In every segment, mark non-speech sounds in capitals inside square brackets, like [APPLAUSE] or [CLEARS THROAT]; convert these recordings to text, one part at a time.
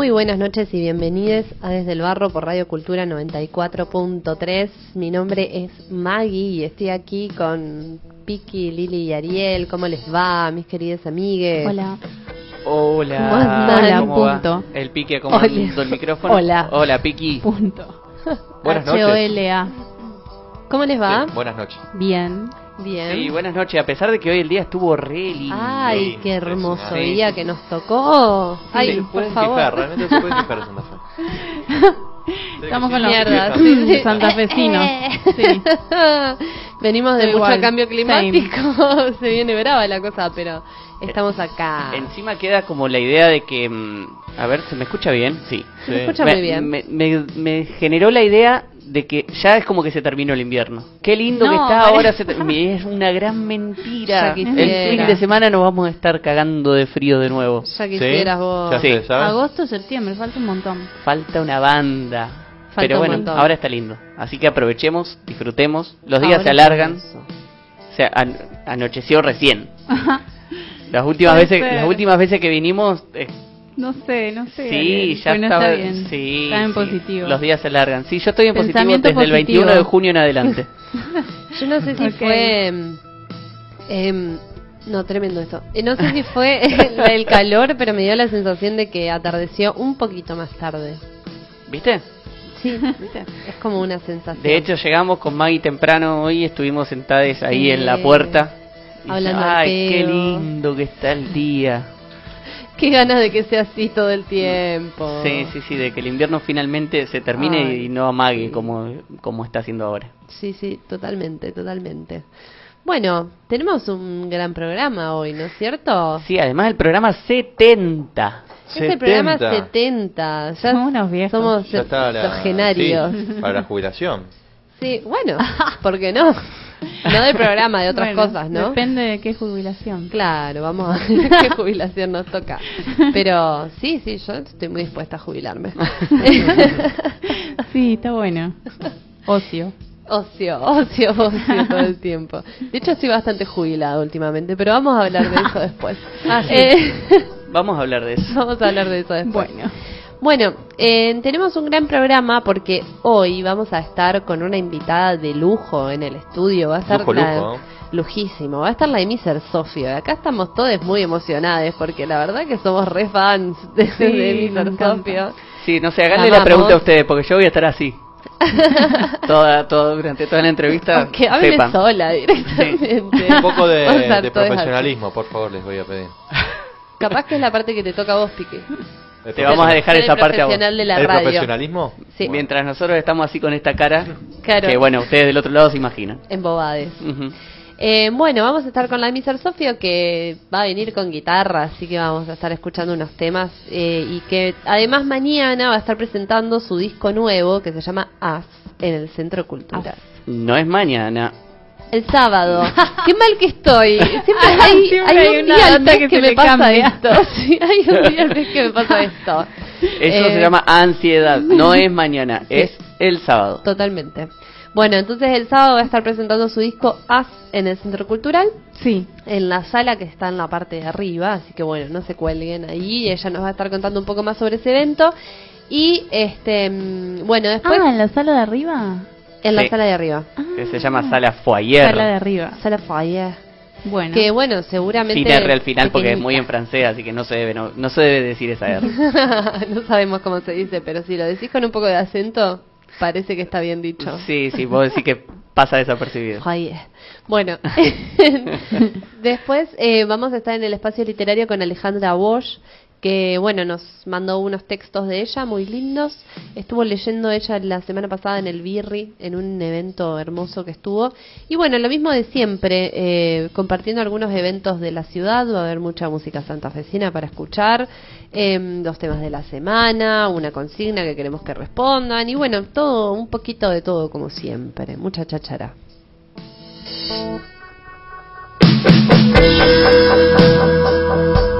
Muy buenas noches y bienvenidos a Desde el Barro por Radio Cultura 94.3. Mi nombre es Maggie y estoy aquí con Piki, Lili y Ariel. ¿Cómo les va, mis queridas amigues? Hola. Hola. ¿Cómo andan? Hola, ¿Cómo va? punto. El Piqui acomodando el micrófono. Hola. Hola, Piqui. Punto. Buenas noches. H-O-L-A. ¿Cómo les va? Sí, buenas noches. Bien. Bien. Sí, buenas noches. A pesar de que hoy el día estuvo re lindo. Ay, Sí, qué hermoso impresionante. día que nos tocó. Ay, se por favor. quejar, realmente se pueden Santa Fe. [LAUGHS] Estamos con los Mierda, Sí, sí, sí. santafesinos. Sí. [LAUGHS] Venimos de mucho cambio climático. [LAUGHS] Se viene brava la cosa, pero estamos acá. Encima queda como la idea de que... mm, A ver, ¿se me escucha bien? Sí. Se me Sí. escucha me, muy bien. Me, me- me generó la idea de que ya es como que se terminó el invierno. Qué lindo No, que está ahora. se Es una gran mentira. El fin de semana nos vamos a estar cagando de frío de nuevo. Ya quisieras ¿Sí? vos. Ya Sí. Agosto, septiembre, falta un montón. Falta una banda. Falta Pero bueno, ahora está lindo. Así que aprovechemos, disfrutemos. Los días Ahora se alargan. Se an- anocheció recién. [LAUGHS] Las últimas Puede veces, ser. las últimas veces que vinimos, eh, No sé, no sé. sí, Ariel, ya no estaba, está bien. sí, está en sí. positivo. Los días se alargan. Sí, yo estoy en positivo desde el positivo. 21 de junio en adelante. [LAUGHS] Yo no sé si fue. em, em, no, tremendo esto. Eh, No sé si fue el, [LAUGHS] el calor, pero me dio la sensación de que atardeció un poquito más tarde. ¿Viste? Sí, es como una sensación. De hecho, llegamos con Maggie temprano hoy, estuvimos sentadas ahí Sí. en la puerta. Y Hablando Ay, qué pedo". lindo que está el día. [LAUGHS] qué ganas de que sea así todo el tiempo. Sí, sí, sí, de que el invierno finalmente se termine Ay. y no amague como, como está haciendo ahora. Sí, sí, totalmente, totalmente. Bueno, tenemos un gran programa hoy, ¿no es cierto? Sí, además el programa 70. Es el programa 70. 70. Ya Somos unos viejos. Somos Ya está la, octogenarios. sí, para la jubilación. Sí, bueno, ¿por qué no? No del programa, de otras Bueno, cosas, ¿no? Depende de qué jubilación. Claro, vamos a ver [LAUGHS] qué jubilación nos toca. Pero sí, sí, yo estoy muy dispuesta a jubilarme. Sí, está bueno. Ocio. Ocio, ocio, ocio todo el tiempo. De hecho, estoy bastante jubilada últimamente, pero vamos a hablar de eso después. Ah, sí. Eh, Vamos a hablar de eso. vamos a hablar de eso después. Bueno. Bueno, eh, tenemos un gran programa porque hoy vamos a estar con una invitada de lujo en el estudio. Va a estar Lujo, la, lujo. lujísimo. Va a estar la Emiser Sofio. Y Acá estamos todos muy emocionados porque la verdad que somos re fans [LAUGHS] de, Sí, de encanta. Sofio. Sí, no sé, háganle La pregunta a ustedes, porque yo voy a estar así. [LAUGHS] toda, toda, durante toda la entrevista. Aunque hable sepan. sola directamente. Un poco de, [LAUGHS] de profesionalismo, por favor, les voy a pedir. Capaz que es la parte que te toca a vos, Pique. Te vamos a dejar esa parte a vos. profesional de la ¿El radio. profesionalismo? Sí. Mientras nosotros estamos así con esta cara, Claro. que bueno, ustedes del otro lado se imaginan. En bobades. Eh, bueno, vamos a estar con la Emiser Sofio que va a venir con guitarra, así que vamos a estar escuchando unos temas eh, y que además mañana va a estar presentando su disco nuevo que se llama As en el Centro Cultural. No es mañana. El sábado. [LAUGHS] Qué mal que estoy. Siempre hay, Siempre hay hay un día al mes que me pasa cambia. esto. [LAUGHS] Sí, hay un día al mes que me pasa esto. Eso Eh, se llama ansiedad. [LAUGHS] No es mañana, es el sábado. Totalmente. Bueno, entonces el sábado va a estar presentando su disco As en el Centro Cultural. Sí. en la sala que está en la parte de arriba, así que bueno, no se cuelguen ahí, ella nos va a estar contando un poco más sobre ese evento y este mm, bueno, después Ah, en la sala de arriba. En la Sí. sala de arriba, Que se llama Sala Foyer. Sala de arriba. sala foyer, Bueno. que bueno, seguramente Sin R al final porque es muy en francés, así que no se debe, no, no se debe decir esa R. [LAUGHS] no sabemos cómo se dice, pero si lo decís con un poco de acento, parece que está bien dicho. Sí, sí, vos decís que pasa desapercibido. Foyer. Bueno, [LAUGHS] [LAUGHS] después eh, vamos a estar en el espacio literario con Alejandra Bosch, que bueno, nos mandó unos textos de ella muy lindos. Estuvo leyendo ella la semana pasada en el Birri, en un evento hermoso que estuvo. Y bueno, lo mismo de siempre, eh, compartiendo algunos eventos de la ciudad, va a haber mucha música santafesina para escuchar, em, dos temas de la semana, una consigna que queremos que respondan y bueno, todo, un poquito de todo como siempre, mucha chachara. [LAUGHS]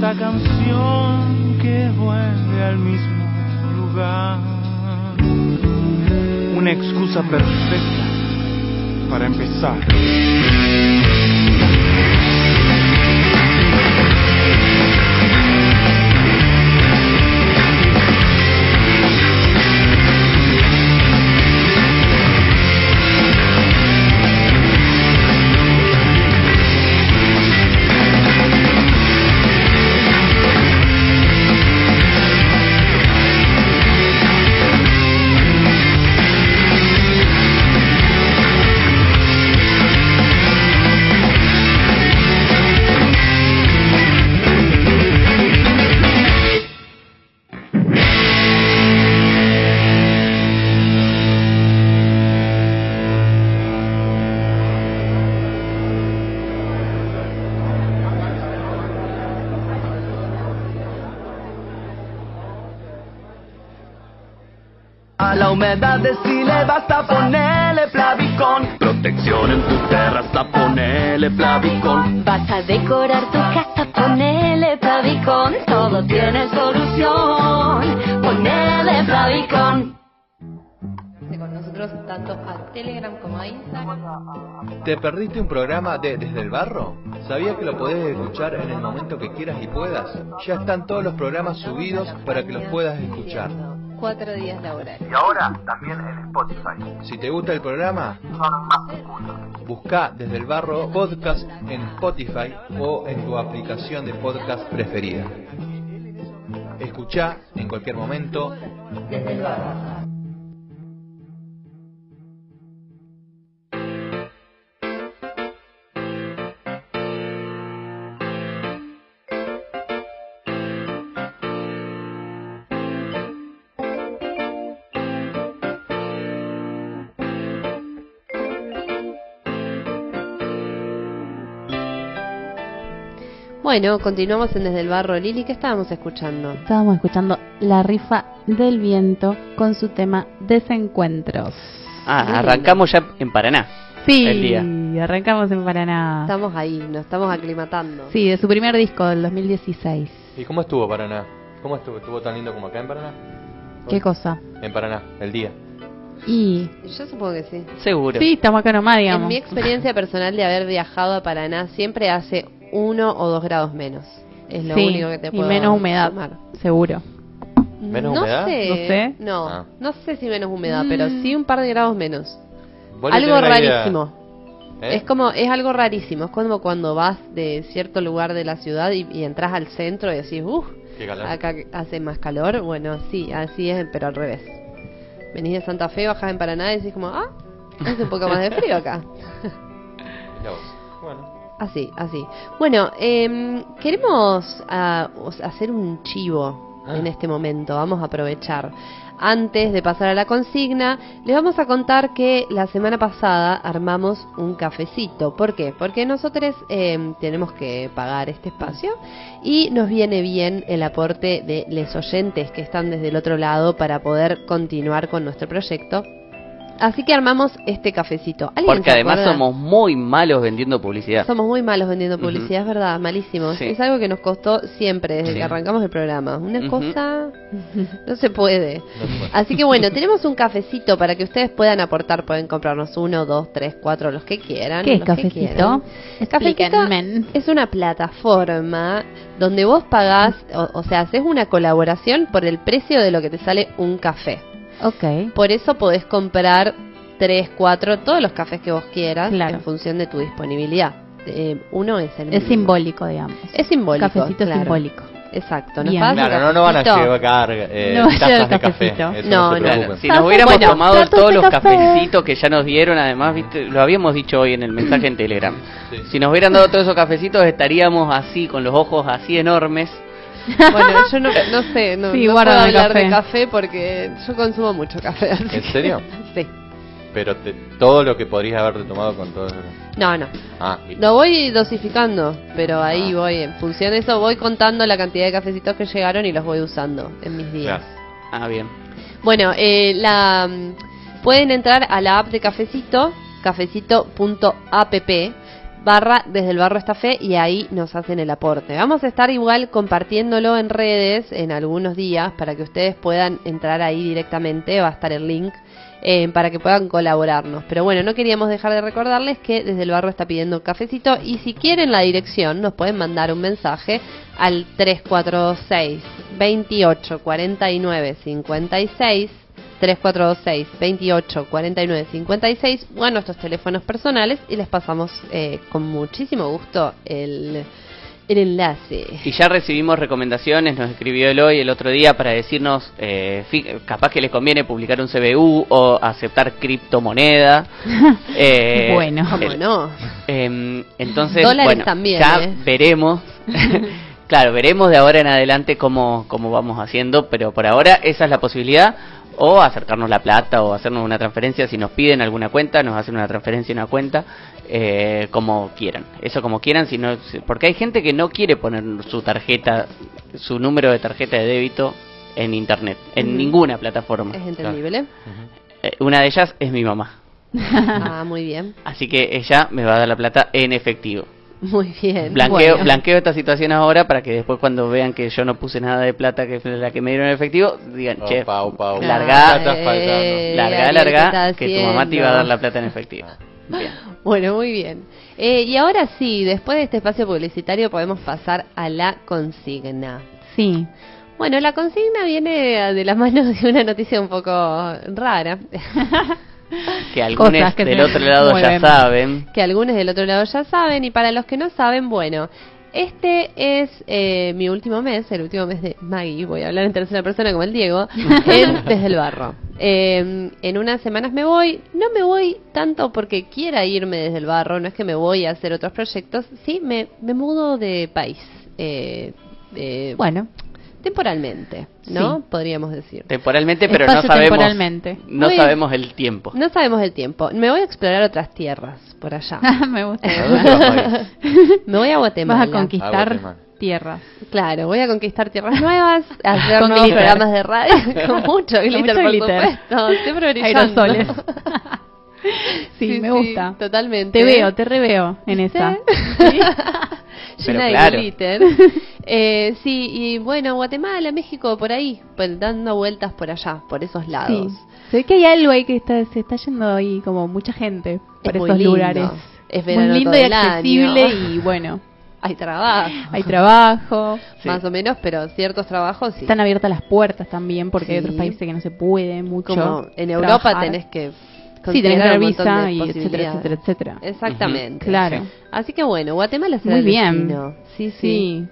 Esta canción que vuelve al mismo lugar. Una excusa perfecta para empezar. Ponele Plavicón. Vas a decorar tu casa, ponele Plavicón. Todo tiene solución. Ponele Plavicón. Con nosotros tanto a Telegram como a Instagram. ¿Te perdiste un programa de Desde el Barro? ¿Sabías que lo podés escuchar en el momento que quieras y puedas? Ya están todos los programas subidos para que los puedas escuchar. Cuatro días laborales. Y ahora también en Spotify. Si te gusta el programa, busca Desde el Barro Podcast en Spotify o en tu aplicación de podcast preferida. Escucha en cualquier momento Desde el barro. Bueno, continuamos en Desde el Barro. Lili, ¿qué estábamos escuchando? Estábamos escuchando La rifa del viento con su tema Desencuentros. Ah, arrancamos ya en Paraná. Sí, El día. arrancamos en Paraná. Estamos ahí, nos estamos aclimatando. Sí, de su primer disco del 2016. ¿Y cómo estuvo Paraná? ¿Cómo estuvo? ¿Estuvo tan lindo como acá en Paraná? ¿Qué cosa? En Paraná, el día. Y Yo supongo que sí. Seguro. sí, estamos acá nomás, En digamos. mi experiencia personal de haber viajado a Paraná, siempre hace uno o dos grados menos. Es lo Sí, único que te y puedo menos humedad, sumar. seguro. ¿Menos no humedad? Sé, No sé. No, Ah. no sé si menos humedad, Mm. pero sí un par de grados menos. Algo rarísimo. ¿eh? Es como, es algo rarísimo. Es como cuando vas de cierto lugar de la ciudad y, y entras al centro y decís, uff, Qué calor. acá hace más calor. Bueno, sí, así es, pero al revés. Venís de Santa Fe, bajás en Paraná y decís como, ah, hace un poco más de frío acá. [LAUGHS] Bueno. Así, así. Bueno, em, queremos ah, hacer un chivo Ah. en este momento. Vamos a aprovechar. Antes de pasar a la consigna, les vamos a contar que la semana pasada armamos un cafecito. ¿Por qué? Porque nosotros em, tenemos que pagar este espacio y nos viene bien el aporte de los oyentes que están desde el otro lado para poder continuar con nuestro proyecto. Así que armamos este cafecito. ¿Alguien Porque además acuerda? somos muy malos vendiendo publicidad. Somos muy malos vendiendo publicidad, es verdad, malísimos. Sí. Es algo que nos costó siempre desde Sí. que arrancamos el programa. Una cosa [LAUGHS] no se puede. No se puede. Así que bueno, [LAUGHS] tenemos un cafecito para que ustedes puedan aportar. Pueden comprarnos uno, dos, tres, cuatro, los que quieran. ¿Qué es cafecito? Cafecito Explíquenme. es una plataforma donde vos pagás, o, o sea, haces una colaboración por el precio de lo que te sale un café. Ok. Por eso podés comprar tres, cuatro, todos los cafés que vos quieras Claro. en función de tu disponibilidad. Eh, uno es el Es simbólico, digamos. Es simbólico. Cafecito claro. simbólico. Exacto. ¿nos Claro, no, no van a llevar eh, No tazas de café. No, no, si nos Bueno, hubiéramos bueno, tomado todos los café. cafecitos que ya nos dieron, además, ¿viste? lo habíamos dicho hoy en el mensaje en Telegram. Sí. Si nos hubieran dado todos esos cafecitos, estaríamos así, con los ojos así enormes. [LAUGHS] Bueno, yo no, no sé, no, Sí, no puedo hablar de café. porque yo consumo mucho café. así ¿En que- serio? [LAUGHS] Sí. Pero te- todo lo que podrías haberte tomado con todo eso. No, no. Ah. Lo voy dosificando, pero ahí voy, en función de eso, voy contando la cantidad de cafecitos que llegaron y los voy usando en mis días. Claro. Ah, bien. Bueno, eh, la mm, pueden entrar a la app de Cafecito, cafecito.app, barra desde el barro esta fe y ahí nos hacen el aporte. Vamos a estar igual compartiéndolo en redes en algunos días para que ustedes puedan entrar ahí directamente, va a estar el link eh, para que puedan colaborarnos. Pero bueno, no queríamos dejar de recordarles que desde el barro está pidiendo cafecito y si quieren la dirección nos pueden mandar un mensaje al 346 28 49 56 3426 28 49 56 o a nuestros teléfonos personales y les pasamos eh, con muchísimo gusto el, el enlace. Y ya recibimos recomendaciones, nos escribió él hoy, el otro día, para decirnos, eh, capaz que les conviene publicar un CBU o aceptar criptomoneda. [LAUGHS] Eh, Bueno. ¿Cómo el- no? em, entonces, Dólares bueno, también, ya ¿eh? veremos. [LAUGHS] claro, veremos de ahora en adelante cómo, cómo vamos haciendo, pero por ahora esa es la posibilidad. O acercarnos la plata o hacernos una transferencia si nos piden alguna cuenta, nos hacen una transferencia en una cuenta, eh, como quieran. Eso como quieran, si no, si- porque hay gente que no quiere poner su tarjeta, su número de tarjeta de débito en internet, en ninguna plataforma. Es entendible. Eh, una de ellas es mi mamá. [LAUGHS] Ah, muy bien. Así que ella me va a dar la plata en efectivo. [LAUGHS] Muy bien. Blanqueo, Bueno. blanqueo esta situación ahora para que después cuando vean que yo no puse nada de plata que fue la que me dieron en efectivo, digan, che, Opa, opa, opa. larga. Eh, larga, Ariel, ¿qué larga, que tu mamá te iba a dar la plata en efectivo. Bien. [LAUGHS] Bueno, muy bien. Eh, y ahora sí, después de este espacio publicitario podemos pasar a la consigna. Sí. Bueno, la consigna viene de la mano de una noticia un poco rara, [LAUGHS] [LAUGHS] Que algunos del se otro lado ya saben. que algunos del otro lado ya saben, y para los que no saben, bueno, este es eh, mi último mes, el último mes de Maggie, voy a hablar en tercera persona como el Diego, [LAUGHS] en Desde el Barro. Eh, en unas semanas me voy, no me voy tanto porque quiera irme desde el barro, no es que me voy a hacer otros proyectos, sí, me, me mudo de país. Eh, eh, Bueno, temporalmente, ¿no? Sí. Podríamos decir. Temporalmente, pero no sabemos. temporalmente. No Muy- sabemos el tiempo. No sabemos el tiempo. Me voy a explorar otras tierras por allá. [LAUGHS] me gusta. ¿A dónde vas, Maggie? [LAUGHS] me voy a Guatemala. Vas a conquistar Guatemala. tierras. Claro, voy a conquistar tierras nuevas, [LAUGHS] a hacer Con nuevos glitter. programas de radio con mucho glitter, mucho por glitter. supuesto. Siempre brillando. Aerosoles. sí, me gusta. totalmente. Te veo, te reveo en esa. Pero Llena de claro. glitter. [LAUGHS] Eh, sí, y bueno, Guatemala, México, por ahí, pues, dando vueltas por allá, por esos Sí. lados. Se ve que hay algo ahí que está, se está yendo ahí como mucha gente por Es esos lugares. Es muy lindo y accesible año. y [LAUGHS] bueno, Hay trabajo. hay trabajo. Sí. Más o menos, pero ciertos trabajos sí. Están abiertas las puertas también porque hay Sí. otros países que no se puede mucho. Como en Europa trabajar. tenés que Sí, tenés que tener visa y etcétera, etcétera, etcétera. Exactamente. Claro. Así que bueno, Guatemala será Muy bien. destino. Sí, sí, Sí.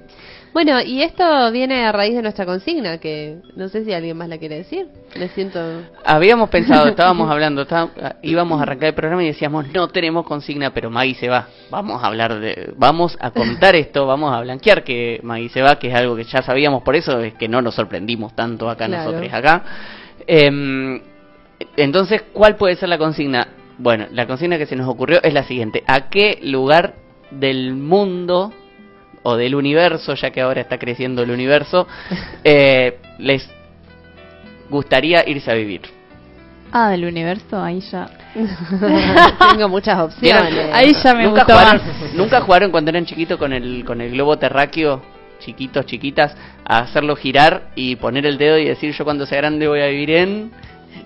Bueno, y esto viene a raíz de nuestra consigna, que no sé si alguien más la quiere decir. Me siento... Habíamos pensado, [LAUGHS] estábamos hablando, está- íbamos a arrancar el programa y decíamos, no tenemos consigna, pero Maggie se va. Vamos a hablar de, vamos a contar [LAUGHS] esto, vamos a blanquear que Maggie se va, que es algo que ya sabíamos, por eso es que no nos sorprendimos tanto acá Claro. nosotros acá. Em, entonces, ¿cuál puede ser la consigna? Bueno, la consigna que se nos ocurrió es la siguiente. ¿A qué lugar del mundo o del universo, ya que ahora está creciendo el universo, [LAUGHS] eh, les gustaría irse a vivir? Ah, del universo, ahí ya. [LAUGHS] Tengo muchas ¿Vieron? opciones. Ahí ya me ¿Nunca gustó jugaron, más. ¿Nunca jugaron cuando eran chiquitos con el, con el globo terráqueo? Chiquitos, chiquitas, a hacerlo girar y poner el dedo y decir yo cuando sea grande voy a vivir en...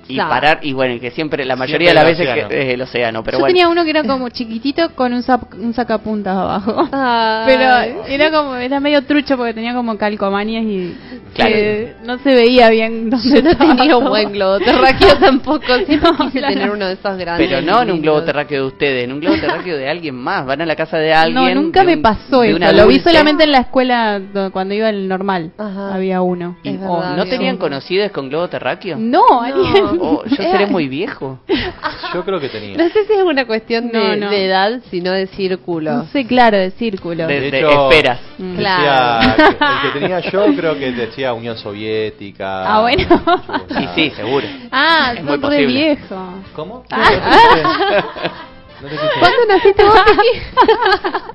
Y parar, y bueno, y que siempre, la mayoría Siempre de las veces que es el océano, pero Yo bueno. tenía uno que era como chiquitito con un, zap- un sacapuntas abajo. [LAUGHS] [LAUGHS] Pero era como era medio trucho porque tenía como calcomanías y Claro. que no se veía bien dónde Yo no estaba tenía un buen globo [LAUGHS] terráqueo tampoco. Siempre No, quise claro. tener uno de esos grandes. Pero no en un globo terráqueo de ustedes, en un globo terráqueo de alguien más. Van a la casa de alguien. No, nunca me un- pasó eso. Lo vi solamente en la escuela do- cuando iba al normal. Ajá. Había uno. Es oh, verdad, ¿No había tenían uno. conocidos con globo terráqueo? No, Ariel. [LAUGHS] Oh, yo seré muy viejo. Yo creo que tenía. No sé si es una cuestión de, No, no. de edad, sino de círculo. No sé, claro, de círculo. De- De de hecho, esperas. Mm. decía Claro. que- el que tenía yo creo que decía Unión Soviética. Ah, bueno. [LAUGHS] Sí, sí, seguro. Ah, Es muy posible. viejo. ¿Cómo? Ah. No. [LAUGHS] ¿Cuándo naciste vos, Kiki?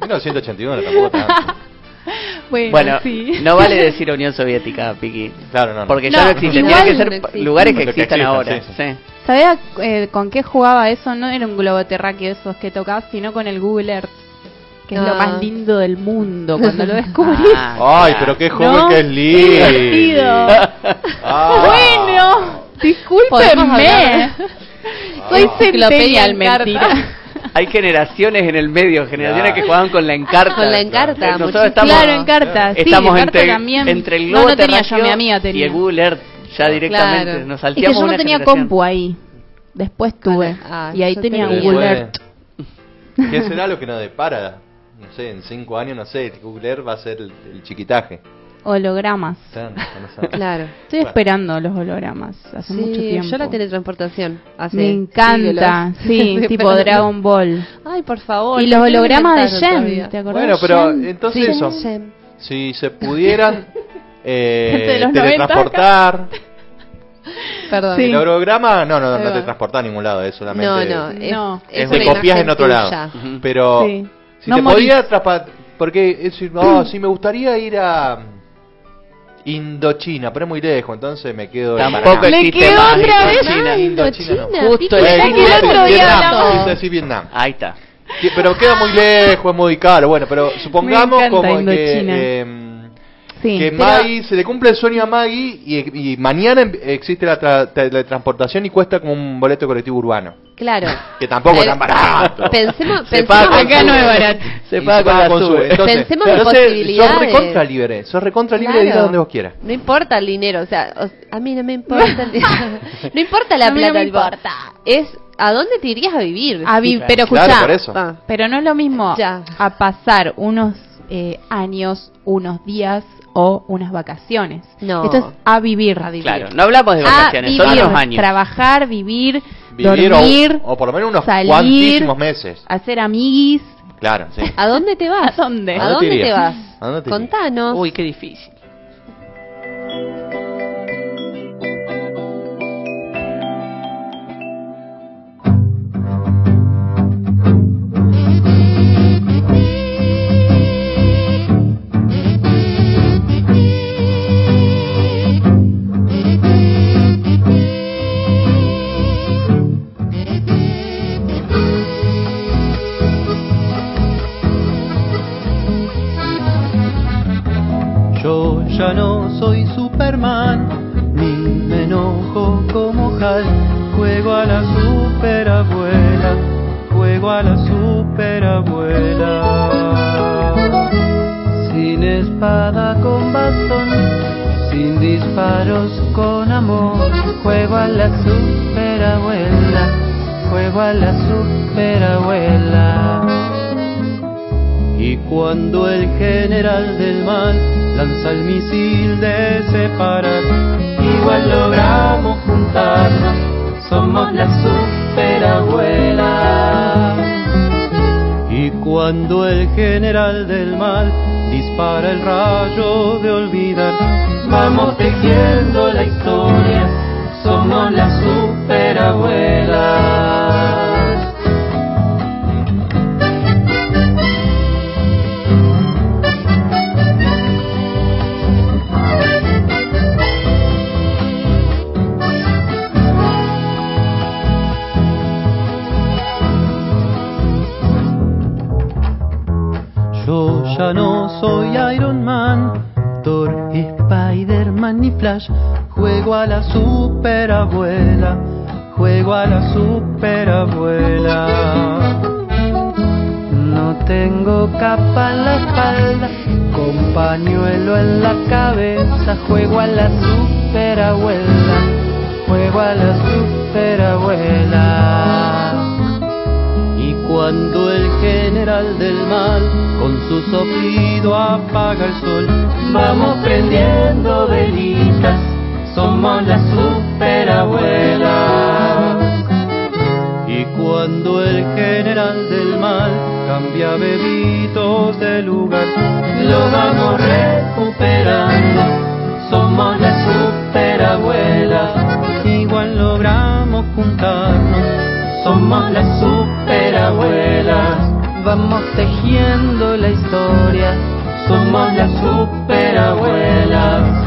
1981 tampoco tanto. [LAUGHS] Bueno, Bueno, sí. no vale decir Unión Soviética, Piqui. Claro, no, no. Porque No, ya no existe. igual Tienen que ser no lugares que existan ahora. sí, Sí. ¿Sabés eh, con qué jugaba eso? No era un globo terráqueo esos que tocas, sino con el Google Earth. que es lo Ah. más lindo del mundo cuando lo [LAUGHS] descubrís. Ah, Ay, pero qué joven ¿No? que es Qué lindo. [LAUGHS] Ah. Bueno, discúlpenme. Soy carta. mentira. Hay generaciones en el medio, generaciones que jugaban con la encarta. Con la encarta, Nosotros estamos, claro, en carta. Sí, estamos entre, también. entre el no, globo no tenía yo, mi amiga y tenía. el Google Earth. Ya directamente Claro. nos Es salteamos que yo no una tenía generación. compu ahí. Después tuve. Ah, y ahí tenía tenía. Google Después- Earth. ¿Qué será lo que nos depara? No sé, en cinco años, no sé, Google Earth va a ser el, el chiquitaje. Hologramas. No. Claro. Estoy esperando los hologramas hace Sí, mucho tiempo. yo la teletransportación. Hace Me encanta, siglos. [LAUGHS] sí, tipo. Dragon Ball. Ay, por favor. Y los ¿por qué no hologramas de Jen? ¿te acordás? Bueno, pero entonces Sí. eso. Si se pudieran [LAUGHS] eh, teletransportar. [LAUGHS] Perdón. Sí. El holograma, no, no, no te transporta a ningún lado, es solamente. No, no, es, No. es Es copias en otro tuya. lado. Pero Sí. si No te morís. podía atrapar, porque es decir, no, [CLEARS THROAT] si me gustaría ir a Indochina, pero es muy lejos, entonces me quedo en Tampoco Paraná. Me existe quedo más otra vez. Indochina. Ay, Indochina, no. Indochina. Justo el Eh, que el otro día decir Vietnam. Ahí está. Pero queda muy lejos, es muy caro. Bueno, pero supongamos como Indochina. que, em, Sí. que pero- Maggie se le cumple el sueño a Maggie y, y mañana em- existe la tra- teletransportación y cuesta como un boleto colectivo urbano. Claro. [LAUGHS] Que tampoco es tan barato. Pensemos, Se pensemos Acá no es barato. Se Y paga con la con sube. Sube. Entonces, Pensemos en posibilidades. Sos recontra libre. Sos recontra libre de ir a Claro. donde vos quieras. No importa el dinero, o sea, o- a mí no me importa el dinero. [LAUGHS] [LAUGHS] No importa la A mí no plata, me importa. Es a dónde te irías a vivir. A vi- pero Claro, escuchá, por eso. Ah, pero no es lo mismo Ya. a pasar unos eh, años, unos días o unas vacaciones. No. Esto es a vivir. A vivir. Claro, no hablamos de A vacaciones, son vivir, años. trabajar, vivir, Vivir o- dormir, o, por lo menos unos salir, cuantísimos meses. hacer amiguis. Claro, sí. ¿A dónde te vas? ¿A dónde? ¿A ¿A dónde te vas? ¿A dónde te irías? Contanos. Uy, qué difícil. Juego a la superabuela, juego a la superabuela. Sin espada con bastón, sin disparos con amor. Juego a la superabuela, juego a la superabuela. Y cuando el general del mal lanza el misil de separar, igual logramos juntarnos, somos la superabuela. Y cuando el general del mal dispara el rayo de olvidar, vamos tejiendo la historia, somos la superabuela. Juego a la superabuela, juego a la superabuela. No tengo capa en la espalda, con pañuelo en la cabeza. Juego a la superabuela, juego a la superabuela. Y cuando el general del mal con su soplido apaga el sol, vamos prendiendo velitas, somos las superabuelas. Y cuando el general del mal cambia bebitos de lugar, lo vamos recuperando, somos las superabuelas. Igual logramos juntarnos, somos las superabuelas. Vamos tejiendo la historia, somos las superabuelas.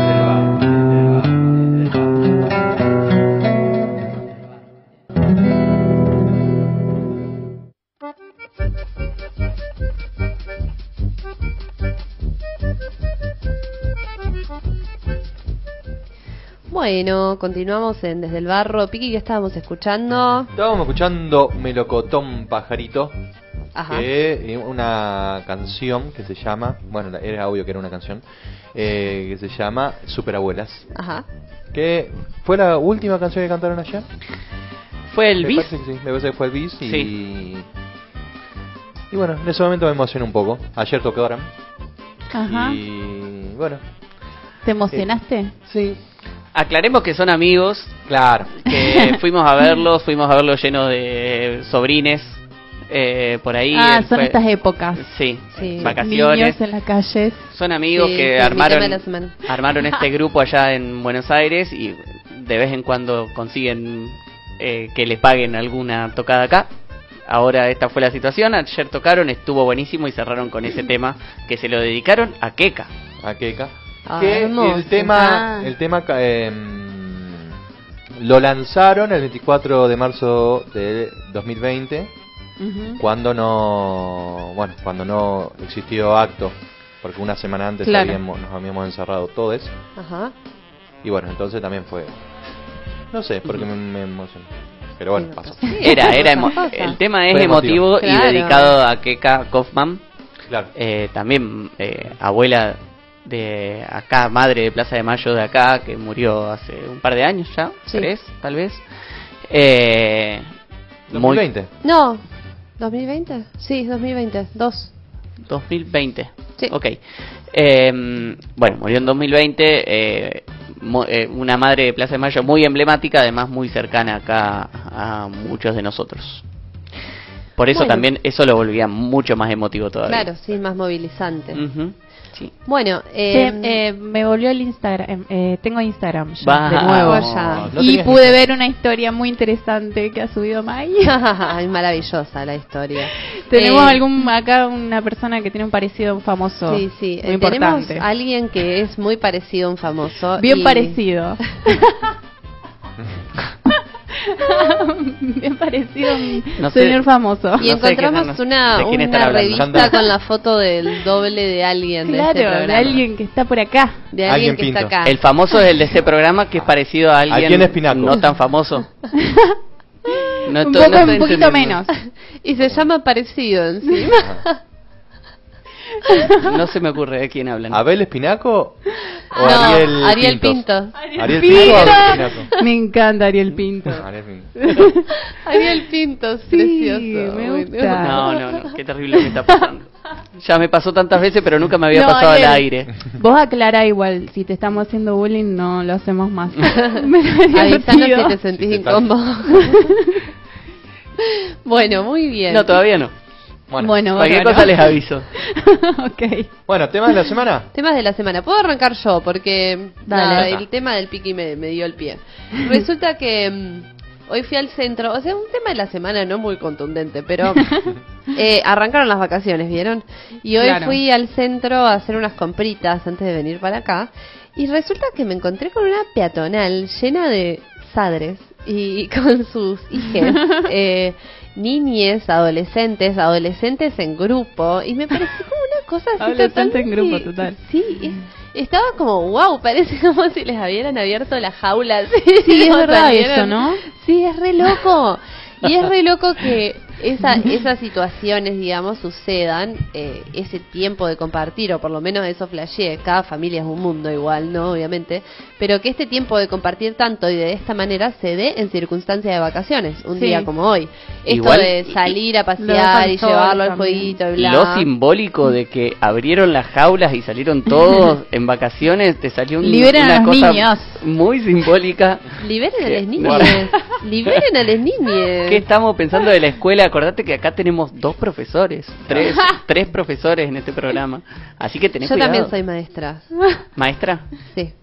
Bueno, continuamos en Desde el Barro. Piqui, ¿qué estábamos escuchando? Estábamos escuchando Melocotón Pajarito, Ajá. que es una canción que se llama, bueno, era obvio que era una canción, eh, que se llama Superabuelas, Ajá. que fue la última canción que cantaron ayer. Fue el Me bis. parece que sí, me parece que fue el bis y... Sí. Y bueno, en ese momento me emocioné un poco. Ayer tocaron. Ajá. Y bueno, ¿Te emocionaste? sí, Aclaremos que son amigos, claro. que [LAUGHS] fuimos a verlos, fuimos a verlos llenos de sobrines eh, por ahí. ah, son fue- estas épocas. Sí, Sí. vacaciones. Niños en las calles. Son amigos Sí, que armaron armaron este [LAUGHS] grupo allá en Buenos Aires y de vez en cuando consiguen eh, que les paguen alguna tocada acá. Ahora esta fue la situación, ayer tocaron, estuvo buenísimo y cerraron con ese [LAUGHS] tema que se lo dedicaron a Keka. a Keka. Ah, que hermoso. el tema, Ah. el tema eh, lo lanzaron el 24 de marzo de 2020, Ujú. cuando no, bueno, cuando no existió acto, porque una semana antes Claro. habíamos- nos habíamos encerrado todos, Ajá. y bueno, entonces también fue, no sé, porque me, me emocionó, pero bueno, pasó. Era, era emo- el tema es emotivo. emotivo, Claro. y dedicado a Keka Kaufman, Claro. eh, también eh, abuela de acá, madre de Plaza de Mayo de acá, que murió hace un par de años ya, Sí. tres, tal vez. Eh, muy- 2020. No, ¿2020? Sí, 2020. Dos. 2020. Sí. Ok. Eh, bueno, murió en 2020. eh, mo- eh, una madre de Plaza de Mayo muy emblemática, además muy cercana acá a muchos de nosotros. Por eso Bueno. también eso lo volvía mucho más emotivo todavía. Claro, sí, más movilizante. Ujú, sí. Bueno, eh, eh, me volvió el Instagram. eh, tengo Instagram ya, de nuevo. ya. No y pude ver una historia muy interesante que ha subido May. Ay, [LAUGHS] maravillosa la historia. Tenemos Eh, algún acá una persona que tiene un parecido a un famoso. Sí, sí. Muy eh, tenemos importante. a alguien que es muy parecido a un famoso. Bien y- parecido. [LAUGHS] [LAUGHS] [LAUGHS] Bien parecido a un No sé. señor famoso. Y No encontramos una, una revista con la foto del doble de alguien de este Claro, programa. de alguien que está por acá. De alguien Alguien que está acá. El famoso es el de este programa que es parecido a alguien quién es Pinaco? no tan famoso. [LAUGHS] No un poco, un poquito menos. y se llama parecido encima. [LAUGHS] No se me ocurre de quién hablan. ¿Abel Espinaco o No, Ariel, Ariel Pintos? Ariel Pinto o Abel Espinaco. Me encanta Ariel Pinto. [LAUGHS] Ariel Pinto. [LAUGHS] Ariel Pinto, Sí, precioso. me Uy, gusta. No, no, no, qué terrible me está pasando. Ya me pasó tantas veces, pero nunca me había No, pasado al Ariel, aire. Vos aclará igual, si te estamos haciendo bullying no lo hacemos más. Avisanos si te sentís Si te incómodo. bueno, muy bien. No, todavía no. Bueno, Bueno, Cualquier cosa les aviso. [LAUGHS] ok. bueno, ¿temas de la semana? Temas de la semana. Puedo arrancar yo porque nada, el tema del piqui me, me dio el pie. Resulta que mm, hoy fui al centro, o sea, un tema de la semana no muy contundente, pero [LAUGHS] eh, arrancaron las vacaciones, ¿vieron? Y hoy Claro. fui al centro a hacer unas compritas antes de venir para acá y resulta que me encontré con una peatonal llena de sadres y con sus hijas. [LAUGHS] Eh, niñes, adolescentes, adolescentes en grupo, y me pareció como una cosa así Adolescente en grupo, total. Sí, es- estaba como, wow, parece [LAUGHS] como si les hubieran abierto la jaula. [LAUGHS] Sí, es verdad salieron. eso, ¿no? Sí, es re loco. Y es re loco que esa, esas situaciones, digamos, sucedan, eh, ese tiempo de compartir, o por lo menos eso flasheé, cada familia es un mundo igual, ¿no? Obviamente, pero que este tiempo de compartir tanto y de esta manera se dé en circunstancias de vacaciones, un Sí. día como hoy. Esto Igual- de salir a pasear y llevarlo al jueguito y bla. Lo simbólico de que abrieron las jaulas y salieron [LAUGHS] todos en vacaciones, te salió un- una a cosa niños. muy simbólica. Liberen a las [LAUGHS] niñas, liberen a las niñas. ¿Qué estamos pensando de la escuela? Acordate que acá tenemos dos profesores, tres, [LAUGHS] tres profesores en este programa. Así que tenés Yo cuidado. también soy maestra. ¿Maestra? Sí,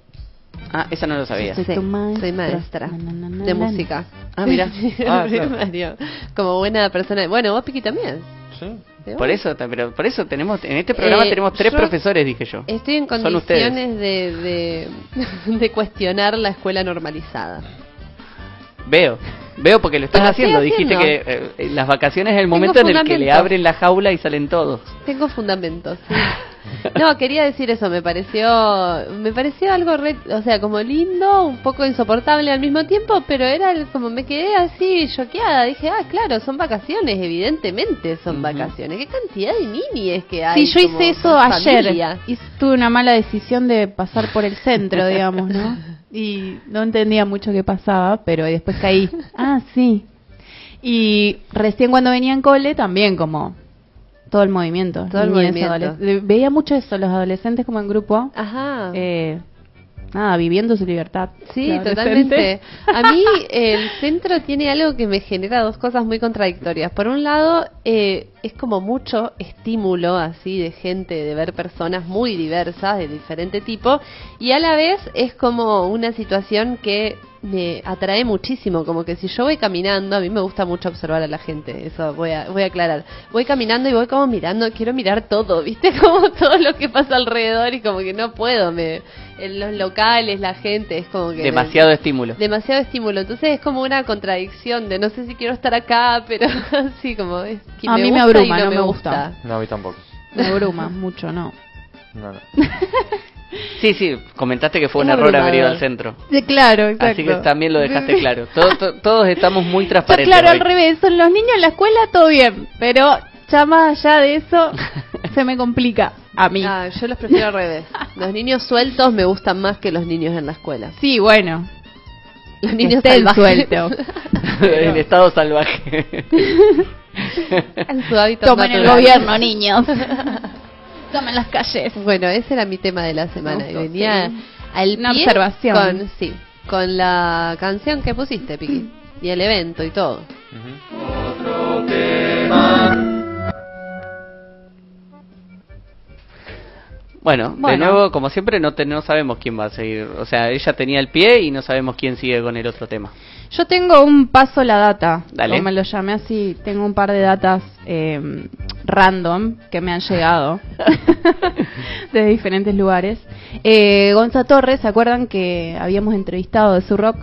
Ah, esa no lo sabía. sí, tu maestra. soy maestra Na, na, na, de música. Ah, mira. [LAUGHS] Ah, [LAUGHS] claro. Como buena persona. Bueno, vos Piqui también. Sí. ¿Sí, Por eso, pero por eso tenemos, en este programa Eh, tenemos tres profesores, dije yo. Estoy en condiciones de, de, de cuestionar la escuela normalizada. Veo, veo porque lo estás haciendo. Dijiste haciendo. que eh, las vacaciones es el momento en el que le abren la jaula y salen todos. Tengo fundamentos. [LAUGHS] No, quería decir eso, me pareció me pareció algo re- o sea, como lindo, un poco insoportable al mismo tiempo, pero era el- como me quedé así choqueada, dije, "Ah, claro, son vacaciones, evidentemente son vacaciones. Qué cantidad de niñes que hay." Sí, yo hice eso ayer. Hice- tuve una mala decisión de pasar por el centro, [LAUGHS] digamos, ¿no? Y no entendía mucho qué pasaba, pero después caí. [LAUGHS] Ah, sí. Y recién cuando venía en cole, también como todo el movimiento. Todo el movimiento. Veía mucho eso, los adolescentes como en grupo. Ajá. Eh, nada, viviendo su libertad. Sí, totalmente. A mí [LAUGHS] el centro tiene algo que me genera dos cosas muy contradictorias. Por un lado, eh, es como mucho estímulo así de gente, de ver personas muy diversas, de diferente tipo, y a la vez es como una situación que me atrae muchísimo, como que si yo voy caminando, a mí me gusta mucho observar a la gente, eso voy a, voy a aclarar. Voy caminando y voy como mirando, quiero mirar todo, [LAUGHS] ¿viste? Como todo lo que pasa alrededor y como que no puedo, me en los locales, la gente, es como que... Demasiado estímulo. Demasiado estímulo, entonces es como una contradicción de no sé si quiero estar acá, [LAUGHS] pero así como es que A mí me gusta y abruma, no, no me me gusta. gusta. No, a mí tampoco. Me abruma [LAUGHS] mucho, ¿no? No, no. [LAUGHS] Sí, sí, comentaste que fue un Es error haber ido al centro. Sí, claro, exacto. Así que también lo dejaste claro. Todo- to- todos estamos muy Yo, transparentes. claro, al hoy. revés. Son los niños en la escuela, todo bien. Pero ya más allá de eso, se me complica a mí. Ah, yo los prefiero al revés. Los niños sueltos me gustan más que los niños en la escuela. Sí, bueno. Los niños salvajes. sueltos. [LAUGHS] en estado salvaje. en su hábitat Tomen el gobierno, [LAUGHS] niños. Tomen las calles. Bueno, ese era mi tema de la semana. Y venía sí. al Una pie observación. Con, sí, con la canción que pusiste, Piqui. Y el evento y todo. Bueno, de nuevo, como siempre, no, te- no sabemos quién va a seguir. O sea, ella tenía el pie y no sabemos quién sigue con el otro tema. Yo tengo un paso la data. Dale. Como me lo llamé así. Tengo un par de datas eh, random que me han llegado [LAUGHS] [LAUGHS] de diferentes lugares. Eh, Gonza Torres, ¿se acuerdan que habíamos entrevistado de su rock?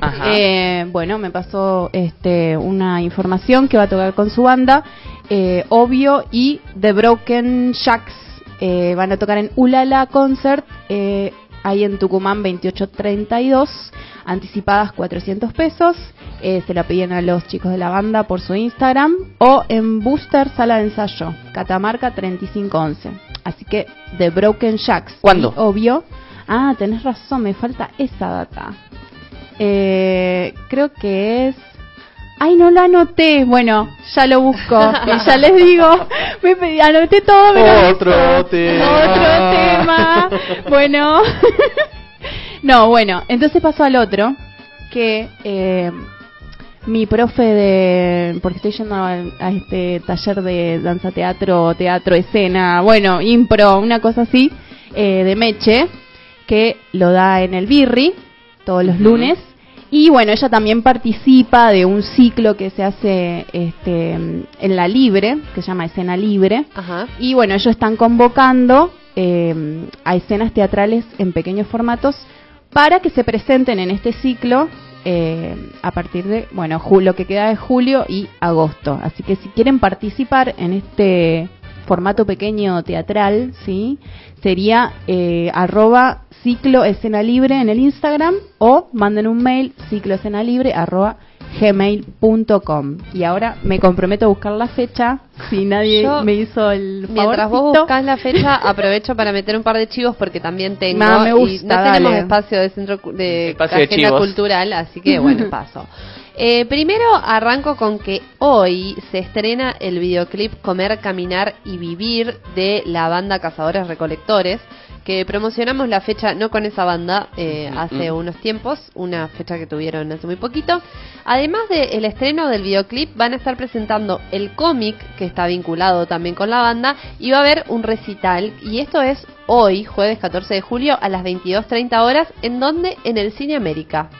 Ajá. Eh, bueno, me pasó este, una información que va a tocar con su banda, eh, Obvio y The Broken Shacks. Eh, van a tocar en Ulala Concert, eh, ahí en Tucumán 2832, anticipadas 400 pesos. Eh, se la pedían a los chicos de la banda por su Instagram o en Booster Sala de Ensayo, Catamarca 3511. Así que The Broken Shacks. ¿Cuándo? Obvio. Ah, tenés razón, me falta esa data. Eh, creo que es. Ay, no lo anoté. Bueno, ya lo busco. y [LAUGHS] ya les digo. Me pedí- anoté todo. pero- Otro tema. Otro tema. Bueno. [LAUGHS] no, bueno. Entonces pasó al otro. Que eh, mi profe de. Porque estoy yendo a, a este taller de danza teatro, teatro, escena. Bueno, impro, una cosa así. eh, de Meche. Que lo da en el Birri. Todos los lunes. Y bueno, ella también participa de un ciclo que se hace este, en la Libre, que se llama Escena Libre. Ajá. Y bueno, ellos están convocando eh, a escenas teatrales en pequeños formatos para que se presenten en este ciclo eh, a partir de, bueno, lo que queda de julio y agosto. Así que si quieren participar en este formato pequeño teatral, ¿sí? Sería eh, arroba ciclo escena libre en el Instagram o manden un mail ciclo escena libre arroba gmail.com y ahora me comprometo a buscar la fecha si nadie Yo, me hizo el Mientras vos buscas la fecha, aprovecho para meter un par de chivos porque también tengo. Ma, me y gusta, no tenemos espacio de centro de Espacio agenda cultural, así que bueno, [LAUGHS] paso. Eh, primero arranco con que hoy se estrena el videoclip Comer, Caminar y Vivir de la banda Cazadores Recolectores, que promocionamos la fecha no con esa banda eh, hace Mm. unos tiempos, una fecha que tuvieron hace muy poquito. Además del estreno del videoclip, van a estar presentando el cómic que está vinculado también con la banda y va a haber un recital y esto es hoy, jueves 14 de julio a las 22.30 horas, en donde en el Cine América.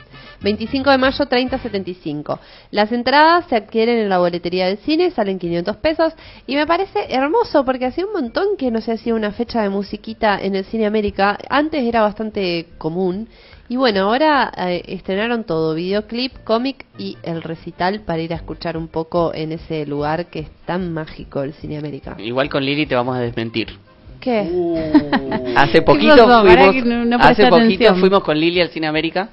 25 de mayo 3075. Las entradas se adquieren en la boletería del cine, salen 500 pesos y me parece hermoso porque hacía un montón que no se hacía una fecha de musiquita en el Cine América. Antes era bastante común y bueno, ahora eh, estrenaron todo, videoclip, cómic y el recital para ir a escuchar un poco en ese lugar que es tan mágico el Cine América. Igual con Lili te vamos a desmentir. ¿Qué? Hace [LAUGHS] poquito fuimos, que no- no hace poquito atención. fuimos con Lili al Cine América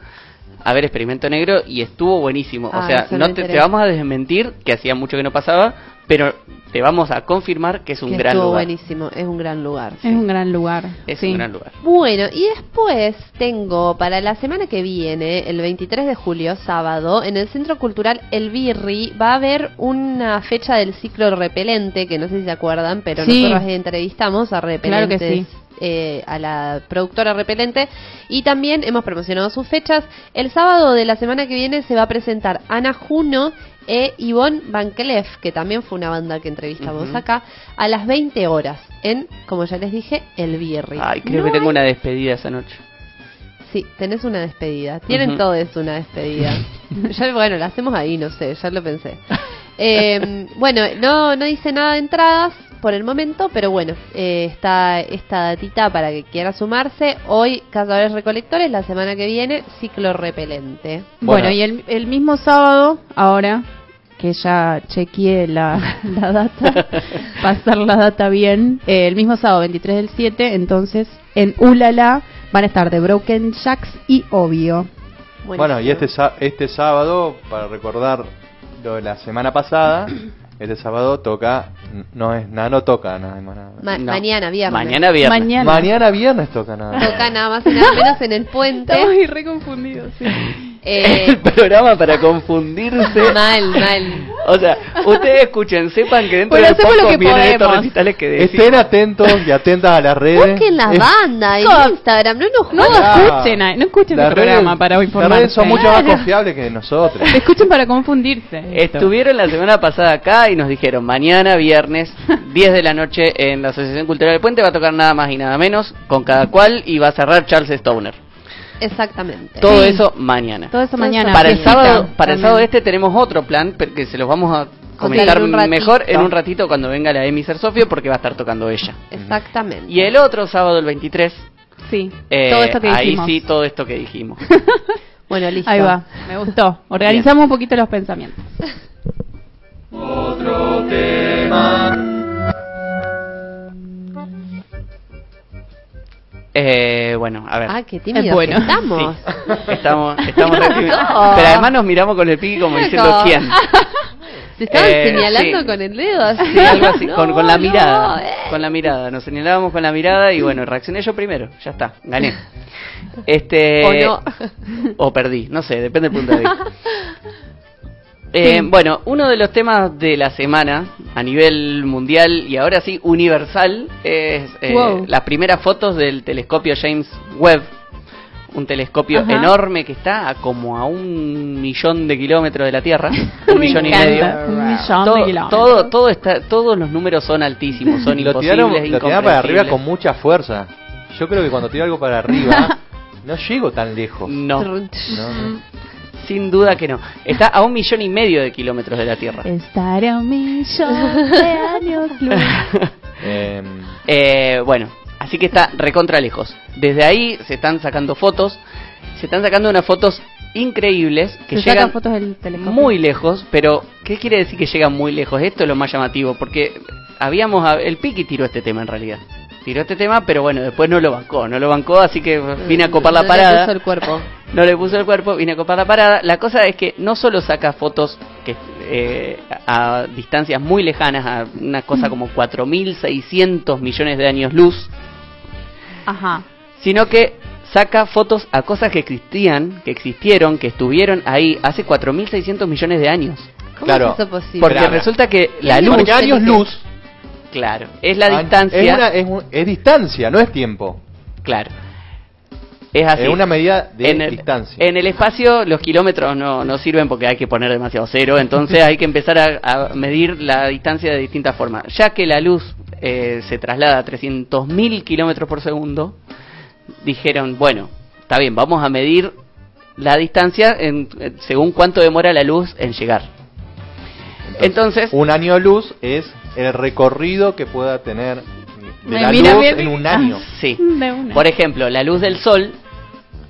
a ver Experimento Negro y estuvo buenísimo. Ah, o sea, eso no te, vamos a desmentir que hacía mucho que no pasaba, pero te vamos a confirmar que es un Que gran estuvo lugar. buenísimo, es un gran lugar. Es un gran lugar. Es sí. un gran lugar. Bueno, y después tengo para la semana que viene, el 23 de julio, sábado, en el Centro Cultural El Birri, va a haber una fecha del ciclo repelente, que no sé si se acuerdan, pero Sí. nosotros entrevistamos a Claro que repelentes. sí. Eh, a la productora Repelente y también hemos promocionado sus fechas. El sábado de la semana que viene se va a presentar Ana Juno e Ivonne Van Cleef, que también fue una banda que entrevistamos acá, a las 20 horas en, como ya les dije, El Birri. Ay, creo No que tengo una despedida esa noche. Sí, tenés una despedida. Tienen Ujú. todos una despedida. [LAUGHS] ya, bueno, la hacemos ahí, no sé, ya lo pensé. Eh, bueno, no, no dice nada de entradas por el momento, pero bueno, eh, está esta datita para que quiera sumarse. Hoy, Cazadores Recolectores, la semana que viene, Ciclo Repelente. Bueno, Bueno. y el, el mismo sábado, ahora que ya chequeé la, [LAUGHS] la data, [LAUGHS] pasar la data bien, eh, el mismo sábado 23 del 7, entonces en Ulala van a estar The Broken Jacks y Obvio. Bueno, y este, este sábado, para recordar lo de la semana pasada, este sábado toca, no es nada, no toca nada más nada. Ma- No. Mañana, viernes. Mañana viernes. Mañana. Mañana viernes toca nada. Toca nada más y nada menos en el puente. Estamos ahí re confundidos, sí. Eh, El programa para [LAUGHS] confundirse. mal, mal. O sea, ustedes escuchen, sepan que dentro Bueno, del podcast que vienen estos recitales que decimos. Estén atentos y atentas a las redes. Busquen la Es- banda en Instagram, no nos No escuchen, a- no escuchen las el programa para Las informarse. redes son mucho más confiables que nosotros. [LAUGHS] Escuchen para confundirse. Estuvieron la semana pasada acá y nos dijeron, mañana viernes, [LAUGHS] 10 de la noche, en la Asociación Cultural del Puente va a tocar nada más y nada menos, con cada cual, y va a cerrar Charles Stoner. Exactamente. Todo Sí. eso mañana. Todo eso mañana. Para el sábado, para el sábado este tenemos otro plan, porque se los vamos a comentar en mejor en un ratito cuando venga la Emi Sofio, porque va a estar tocando ella. Exactamente. Y el otro sábado, el 23, Sí, eh, todo esto que ahí dijimos. sí, todo esto que dijimos. [LAUGHS] Bueno, listo. Ahí va, me gustó. Organizamos un poquito los pensamientos. Otro tema. Eh, bueno, a ver. Ah, qué tímidos bueno. que estamos. Sí, estamos, estamos re [LAUGHS] tímidos. No. Pero además nos miramos con el piqui como diciendo quién. Se [LAUGHS] estaban Eh, señalando sí. con el dedo así. Sí, algo así, No, con, con la no, mirada. eh. Con la mirada. Nos señalábamos con la mirada y bueno, reaccioné yo primero. Ya está, gané. [LAUGHS] Este, O no. o perdí, no sé, depende del punto de vista. Eh, Sí. Bueno, uno de los temas de la semana a nivel mundial y ahora sí universal es eh, Wow. las primeras fotos del telescopio James Webb, un telescopio Ajá. enorme que está a como a un millón de kilómetros de la Tierra, [LAUGHS] un millón y medio. Un millón de Todo, kilómetros. todo, todo está, todos los números son altísimos, son [LAUGHS] Lo imposibles, tiraron, lo tiraron para arriba con mucha fuerza. Yo creo que cuando tiro algo para arriba, [LAUGHS] no llego tan lejos. No, No, no. Sin duda que no. Está a un millón y medio de kilómetros de la Tierra. Estar a un millón de años luz. [LAUGHS] Eh, bueno, así que está recontra lejos. Desde ahí se están sacando fotos. Se están sacando unas fotos increíbles que Se llegan fotos del muy lejos. Pero, ¿qué quiere decir que llegan muy lejos? Esto es lo más llamativo. Porque habíamos. El Piki tiró este tema en realidad. Tiró este tema, pero bueno, después no lo bancó. No lo bancó, así que vine a copar la parada. el cuerpo. No le puso el cuerpo, vine a copar la parada. La cosa es que no solo saca fotos que eh, a distancias muy lejanas, a una cosa como 4.600 millones de años luz, Ajá. sino que saca fotos a cosas que existían, que existieron, que estuvieron ahí hace 4.600 millones de años. ¿Cómo Claro. es eso posible? Porque Claro. resulta que la luz, Porque años luz claro, es la an- distancia, Es, una- es un- es distancia, no es tiempo. claro. Es así. Es una medida de en el, distancia. En el espacio los kilómetros no, no sirven porque hay que poner demasiado cero, entonces [LAUGHS] hay que empezar a, a medir la distancia de distintas formas. Ya que la luz eh, se traslada a 300.000 kilómetros por segundo, dijeron, bueno, está bien, vamos a medir la distancia en- eh, según cuánto demora la luz en llegar. Entonces, un año luz es el recorrido que pueda tener de la mira, luz mira, en un año. sí. De una. Por ejemplo, la luz del sol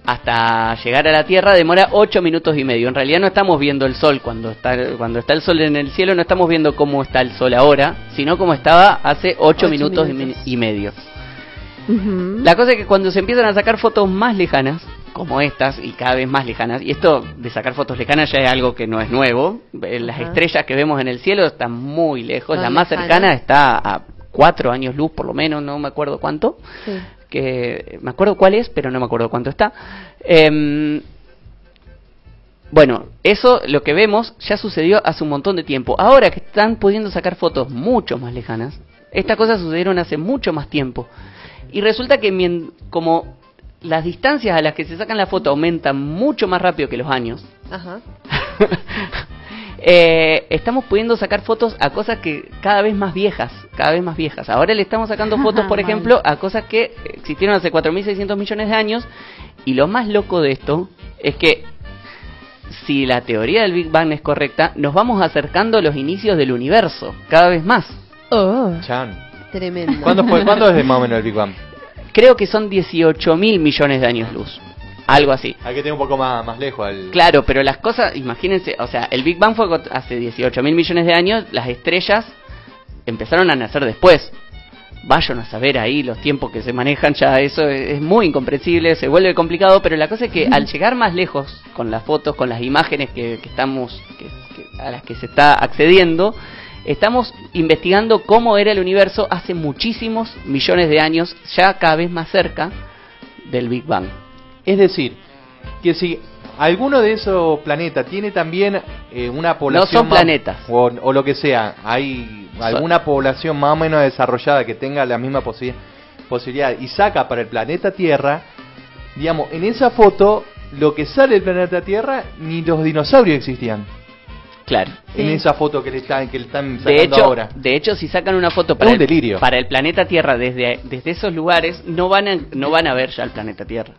hasta llegar a la Tierra demora 8 minutos y medio. En realidad no estamos viendo el sol cuando está cuando está el sol en el cielo, no estamos viendo cómo está el sol ahora, sino cómo estaba hace 8 Ocho minutos, y minutos. y medio. La cosa es que cuando se empiezan a sacar fotos más lejanas, como estas y cada vez más lejanas, y esto de sacar fotos lejanas ya es algo que no es nuevo, eh, las Ajá. estrellas que vemos en el cielo están muy lejos, la más cercana está a 4 años luz por lo menos, no me acuerdo cuánto Sí. que me acuerdo cuál es, pero no me acuerdo cuánto está. Em, bueno, eso lo que vemos ya sucedió hace un montón de tiempo. Ahora que están pudiendo sacar fotos mucho más lejanas, estas cosas sucedieron hace mucho más tiempo. Y resulta que como las distancias a las que se sacan la foto aumentan mucho más rápido que los años, Ajá. [LAUGHS] eh, estamos pudiendo sacar fotos a cosas que cada vez más viejas, cada vez más viejas. Ahora le estamos sacando [LAUGHS] fotos, por ejemplo, a cosas que existieron hace 4.600 millones de años. Y lo más loco de esto es que si la teoría del Big Bang es correcta, nos vamos acercando a los inicios del universo, cada vez más. Oh, Chan. tremendo. ¿Cuándo, fue, ¿Cuándo es [LAUGHS] más o menos el Big Bang? Creo que son 18.000 millones de años luz, algo así. Hay que tener un poco más, más lejos al... Claro, pero las cosas, imagínense, o sea, el Big Bang fue hace 18 mil millones de años, las estrellas empezaron a nacer después. Vayan a saber ahí los tiempos que se manejan, ya eso es, es muy incomprensible, se vuelve complicado, pero la cosa es que al llegar más lejos con las fotos, con las imágenes que, que estamos, que- que- a las que se está accediendo, estamos investigando cómo era el universo hace muchísimos millones de años, ya cada vez más cerca del Big Bang. Es decir, que si alguno de esos planetas tiene también eh, una población... son más- planetas. O, o lo que sea, hay alguna población más o menos desarrollada que tenga la misma posi- posibilidad y saca para el planeta Tierra, digamos, en esa foto lo que sale del planeta Tierra ni los dinosaurios existían. Claro. En esa foto que le están, que le están De sacando hecho, ahora. de hecho, si sacan una foto para, un el, delirio. para el planeta Tierra desde, desde esos lugares, no van, a, no van a ver ya el planeta Tierra.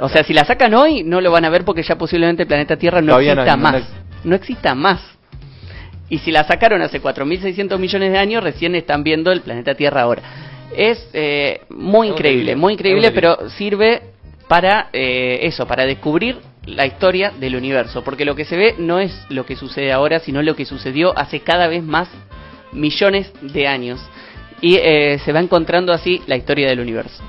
O sea, si la sacan hoy, no lo van a ver porque ya posiblemente el planeta Tierra no Todavía no- exista no- más. No exista más. Y si la sacaron hace 4.600 millones de años, recién están viendo el planeta Tierra ahora. Es eh, muy increíble, muy increíble, pero sirve para eh, eso, para descubrir la historia del universo. Porque lo que se ve no es lo que sucede ahora, sino lo que sucedió hace cada vez más millones de años. Y eh, se va encontrando así la historia del universo.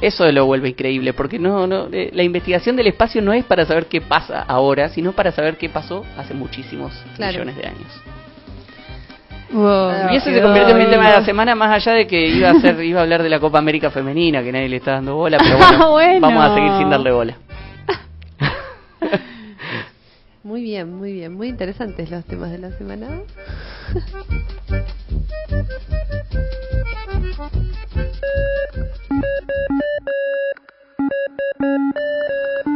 Eso lo vuelve increíble, porque no, no, eh, la investigación del espacio no es para saber qué pasa ahora, sino para saber qué pasó hace muchísimos Claro. millones de años. Wow. Y eso se convirtió en mi tema de la semana, más allá de que iba a ser, [LAUGHS] iba a hablar de la Copa América femenina, que nadie le está dando bola, pero bueno, [LAUGHS] Bueno. vamos a seguir sin darle bola. [LAUGHS] Muy bien, muy bien, muy interesantes los temas de la semana. Thank you.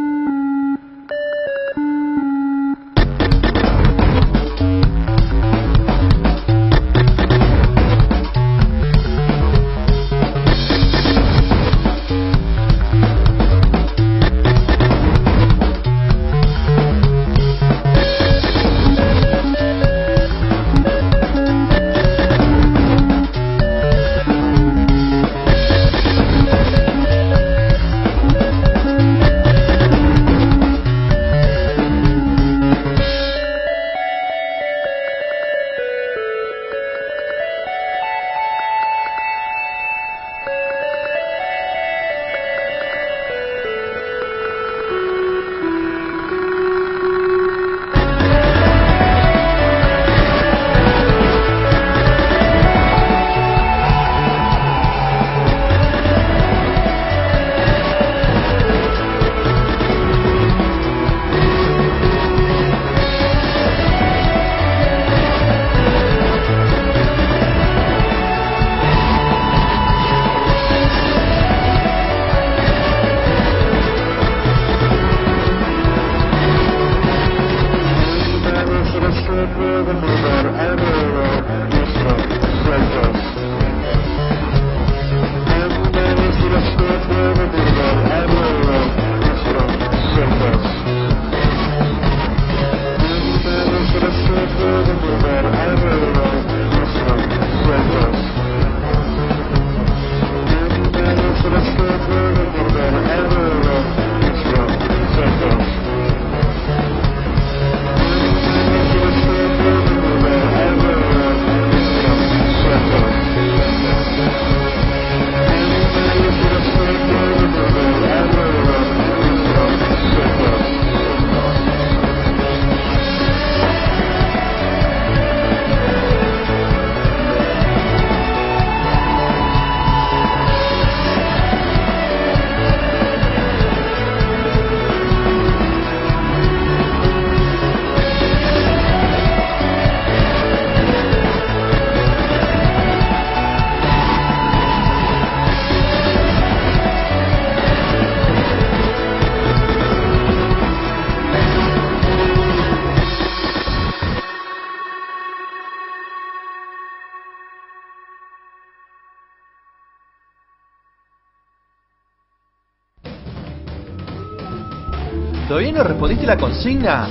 ¿Todavía no respondiste la consigna?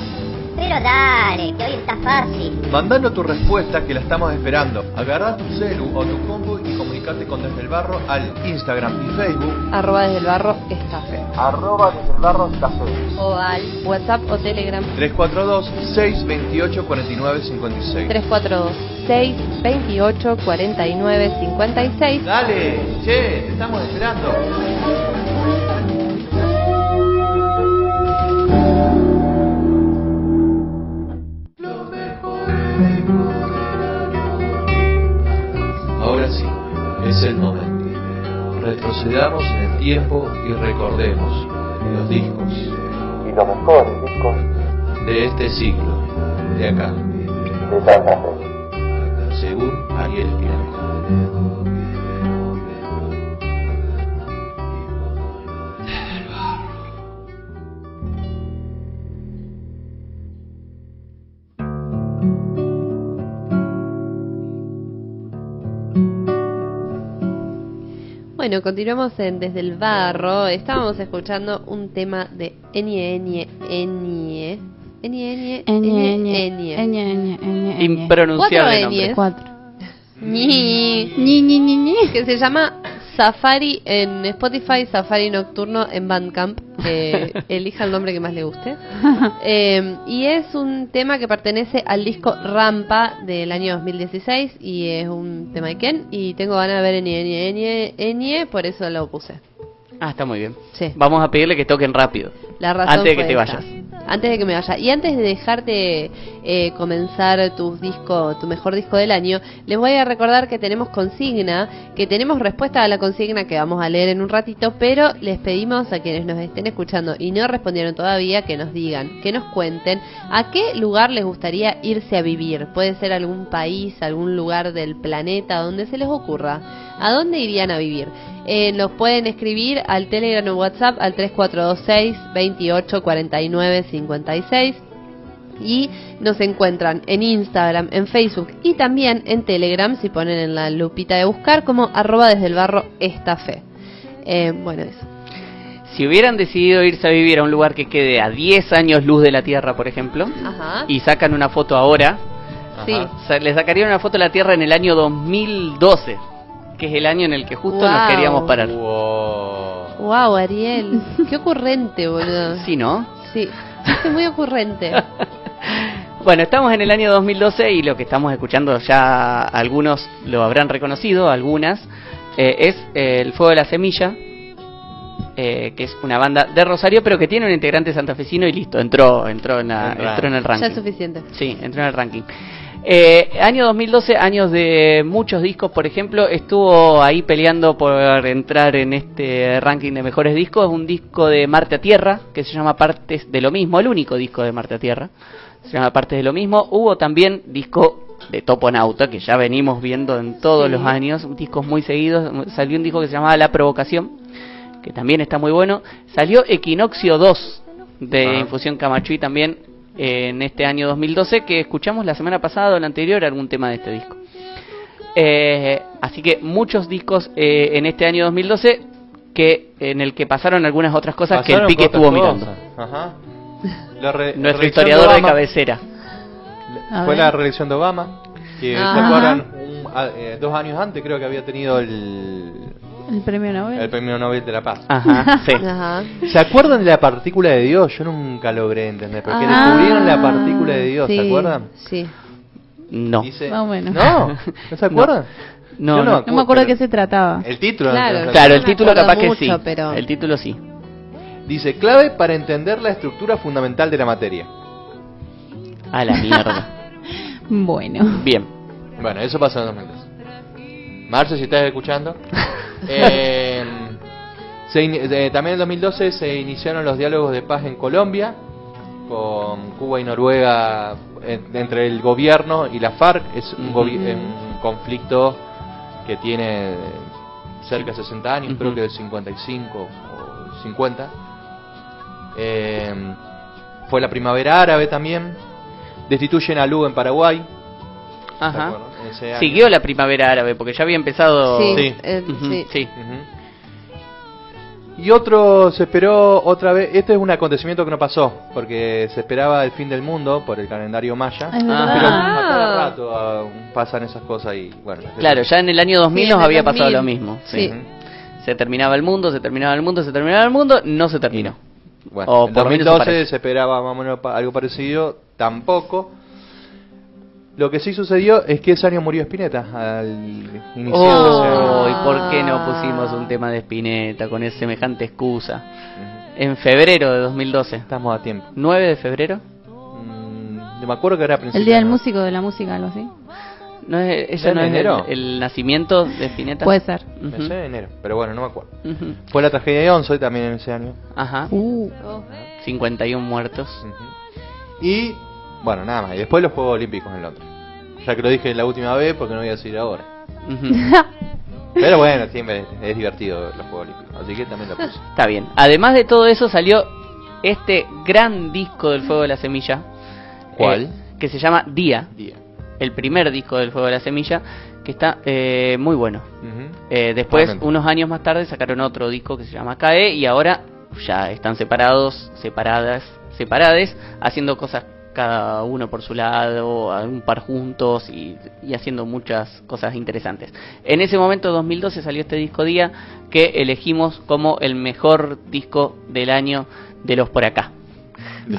Pero dale, que hoy está fácil. Mandanos tu respuesta que la estamos esperando. Agarra tu celu o tu combo y comunicate con Desde el Barro al Instagram y Facebook. Arroba desde el barro estafe. Arroba Desde el Barro Café. O al WhatsApp o Telegram 342-628-4956. 342 628 49 56. Dale, che, te estamos esperando. Retrocedamos en el tiempo y recordemos los discos Y los mejores discos de este siglo, de acá, de Santa Fe. según Ariel Espinal. Bueno, continuamos en Desde el Barro. Estábamos escuchando un tema de Enie Enie Enie. Enie Enie Enie Enie. eñe. Impronunciable nombre. Cuatro. Ñi. Ñi, ñi, ñi, ñi. Que se llama Safari en Spotify, Safari Nocturno en Bandcamp. Eh, [LAUGHS] elija el nombre que más le guste. Eh, y es un tema que pertenece al disco Rampa del año 2016 y es un tema de Ken. Y tengo ganas de ver Enie Enie Enie Enie, por eso lo puse. Ah, está muy bien. Sí. Vamos a pedirle que toquen rápido. La razón Antes de que te vayas. Antes de que me vaya. Y antes de dejarte eh, comenzar tu disco, tu mejor disco del año, les voy a recordar que tenemos consigna, que tenemos respuesta a la consigna que vamos a leer en un ratito, pero les pedimos a quienes nos estén escuchando y no respondieron todavía que nos digan, que nos cuenten a qué lugar les gustaría irse a vivir. Puede ser algún país, algún lugar del planeta, donde se les ocurra. ¿A dónde irían a vivir? Eh, nos pueden escribir al Telegram o WhatsApp al 3426 28 49 56 y nos encuentran en Instagram, en Facebook y también en Telegram si ponen en la lupita de buscar como arroba desde el barro esta fe. Eh, bueno, eso. Si hubieran decidido irse a vivir a un lugar que quede a 10 años luz de la Tierra, por ejemplo, Ajá. y sacan una foto ahora, Sí. le sacarían una foto a la Tierra en el año 2012, que es el año en el que justo nos queríamos parar. Wow. Wow, Ariel, [LAUGHS] qué ocurrente, boludo. Sí, ¿no? Sí, fuiste muy ocurrente. [LAUGHS] Bueno, estamos en el año 2012 y lo que estamos escuchando ya algunos lo habrán reconocido, algunas, eh, es eh, El Fuego de la Semilla, eh, que es una banda de Rosario, pero que tiene un integrante santafesino y listo, entró, entró, en, la- entró en el Ya ranking. es suficiente. Sí, entró en el ranking. Eh, año 2012, años de muchos discos, por ejemplo, estuvo ahí peleando por entrar en este ranking de mejores discos, un disco de Marte a Tierra, que se llama Partes de lo mismo, el único disco de Marte a Tierra, se llama Partes de lo mismo. Hubo también disco de Toponauta, que ya venimos viendo en todos Sí. los años, discos muy seguidos, salió un disco que se llamaba La Provocación, que también está muy bueno. Salió Equinoccio 2 de Ah. Infusión Camachuí también en este año 2012, que escuchamos la semana pasada o la anterior algún tema de este disco. Eh, así que muchos discos eh, en este año 2012 que en el que pasaron algunas otras cosas que el Pique estuvo cosas. mirando. Ajá. La re- Nuestro historiador de Obama cabecera. Fue la reelección de Obama. Que se acuerdan, Un- a- eh, dos años antes creo que había tenido el, El premio Nobel. el premio Nobel de la Paz. Ajá, [LAUGHS] sí. Ajá. ¿Se acuerdan de la partícula de Dios? Yo nunca logré entender. Porque Ah. descubrieron la partícula de Dios, Sí, ¿se acuerdan? Sí. No. Dice- Más o menos. No, ¿no se [LAUGHS] acuerdan? No, no. No me acuerdo de qué se trataba. El título. Claro. Claro, el título capaz que sí. pero- El título sí. Dice, clave para entender la estructura fundamental de la materia. A la mierda. [LAUGHS] Bueno. Bien. Bueno, eso pasó en 2012. Marce, si estás escuchando. Eh, se in- eh, también en 2012 se iniciaron los diálogos de paz en Colombia, con Cuba y Noruega, en- entre el gobierno y la FARC. Es un, eh, un conflicto que tiene cerca de 60 años, creo Ujú. que de 55 o 50. Eh, fue la primavera árabe también. Destituyen a Lugo en Paraguay. ¿Se Ajá. acuerdan? Ese año. Siguió la primavera árabe porque ya había empezado. Sí, Sí. eh, sí. Y otro se esperó otra vez. Este es un acontecimiento que no pasó, porque se esperaba el fin del mundo por el calendario maya. Pero Ah. a cada rato pasan esas cosas y bueno. Claro, ya en el año 2000 Sí, nos había 2000. pasado lo mismo. sí. Sí. Se terminaba el mundo, se terminaba el mundo, se terminaba el mundo, no se terminó. Bueno, O en por lo menos 2012 parece. se esperaba más o menos pa- algo parecido, tampoco. Lo que sí sucedió es que ese año murió Spinetta al iniciar Oh, ese- ¿y por qué no pusimos un tema de Spinetta con esa semejante excusa? En febrero de 2012. Estamos a tiempo. 9 de febrero. Mm, me acuerdo que era a El día del de- músico de la música, algo así. ¿No es, ¿Es ¿Ella en no es enero? el, el nacimiento de Spinetta? Puede ser. Me Ujú. sé de enero, pero bueno, no me acuerdo. Ujú. Fue la tragedia de Once también en ese año. Ajá. Uh. 51 muertos. Y bueno, nada más. Y después los Juegos Olímpicos en Londres. Ya que lo dije la última vez, porque no voy a decir ahora. [LAUGHS] Pero bueno, siempre es divertido los Juegos Olímpicos. Así que también lo puse. [LAUGHS] Está bien. Además de todo eso salió este gran disco del Fuego de la Semilla. ¿Cuál? eh, que se llama Día. Día. El primer disco del Fuego de la Semilla. Que está eh, muy bueno. Ujú. Eh, después, Realmente. unos años más tarde, sacaron otro disco que se llama CAE y ahora ya están separados, separadas, separades, haciendo cosas cada uno por su lado, a un par juntos y, y haciendo muchas cosas interesantes. En ese momento, 2012, salió este disco Día que elegimos como el mejor disco del año de los por acá.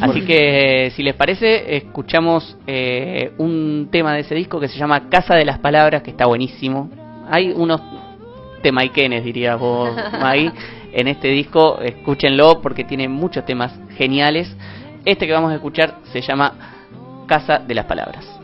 Así que, si les parece, escuchamos eh, un tema de ese disco que se llama Casa de las Palabras, que está buenísimo. Hay unos temaiquenes, dirías vos, [LAUGHS] Maggie, en este disco. Escúchenlo porque tiene muchos temas geniales. Este que vamos a escuchar se llama Casa de las Palabras.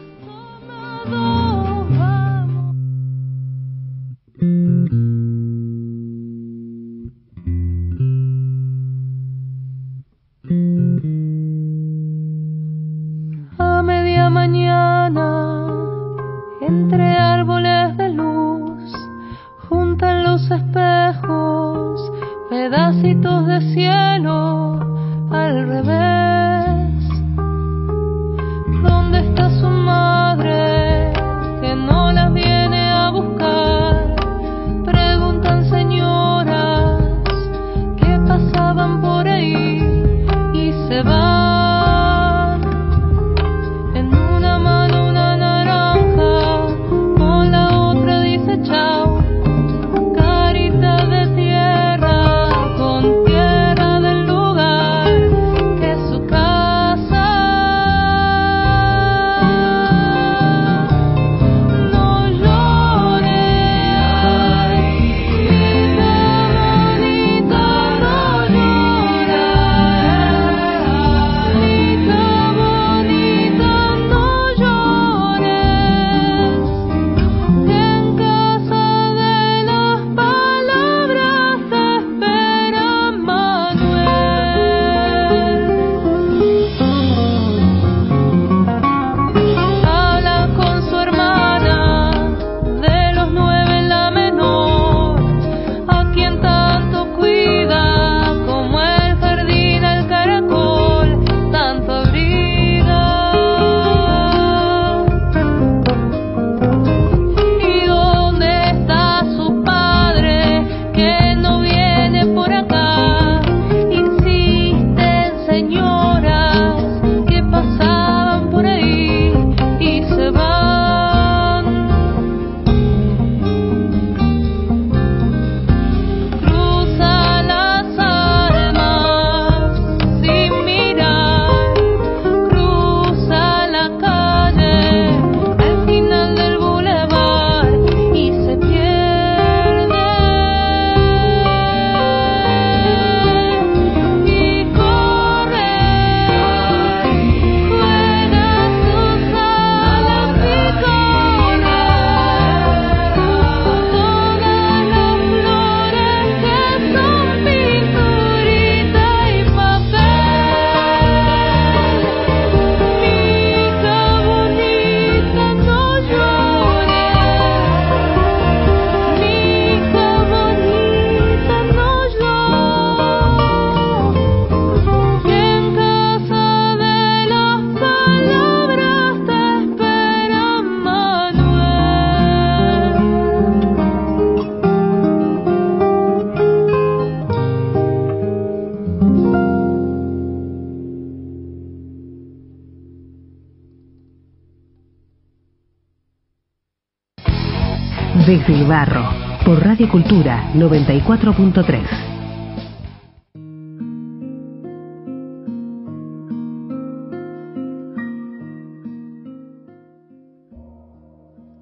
Desde el barro, por Radio Cultura 94.3.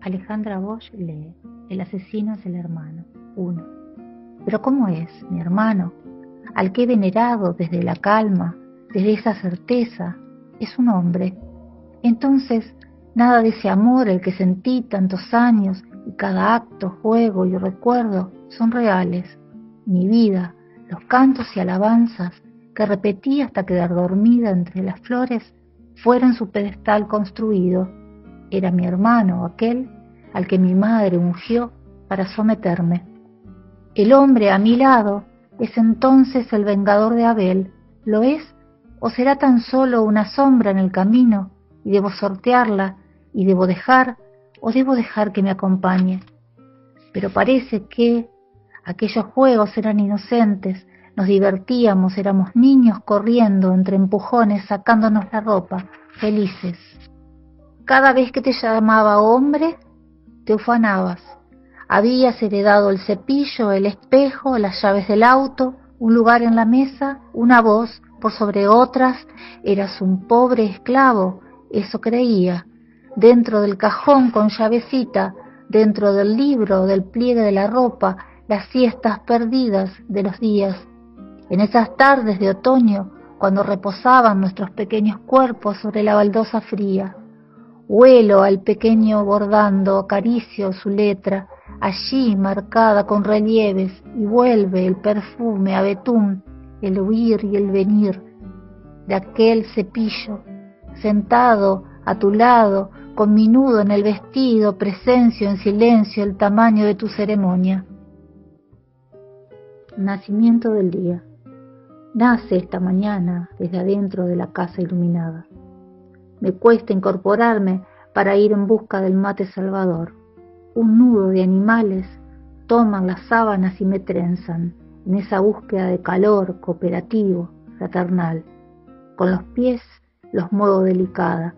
Alejandra Bosch lee El asesino es el hermano. 1. Pero ¿cómo es, mi hermano? Al que he venerado desde la calma, desde esa certeza, es un hombre. Entonces, nada de ese amor el que sentí tantos años y cada acto, juego y recuerdo son reales. Mi vida, los cantos y alabanzas que repetí hasta quedar dormida entre las flores, fueron su pedestal construido. Era mi hermano aquel al que mi madre ungió para someterme. El hombre a mi lado es entonces el vengador de Abel. ¿Lo es? ¿O será tan solo una sombra en el camino y debo sortearla y debo dejar o debo dejar que me acompañe? Pero parece que aquellos juegos eran inocentes, nos divertíamos, éramos niños corriendo entre empujones, sacándonos la ropa, felices. Cada vez que te llamaba hombre, te ufanabas. Habías heredado el cepillo, el espejo, las llaves del auto, un lugar en la mesa, una voz por sobre otras. Eras un pobre esclavo, eso creía. Dentro del cajón con llavecita, dentro del libro, del pliegue de la ropa, las siestas perdidas de los días. En esas tardes de otoño, cuando reposaban nuestros pequeños cuerpos sobre la baldosa fría. Huelo al pequeño bordando, acaricio su letra, allí marcada con relieves, y vuelve el perfume a betún, el huir y el venir de aquel cepillo, sentado a tu lado, con mi nudo en el vestido, presencio en silencio el tamaño de tu ceremonia. Nacimiento del día. Nace esta mañana desde adentro de la casa iluminada. Me cuesta incorporarme para ir en busca del mate salvador. Un nudo de animales toman las sábanas y me trenzan en esa búsqueda de calor cooperativo, fraternal. Con los pies los muevo delicada,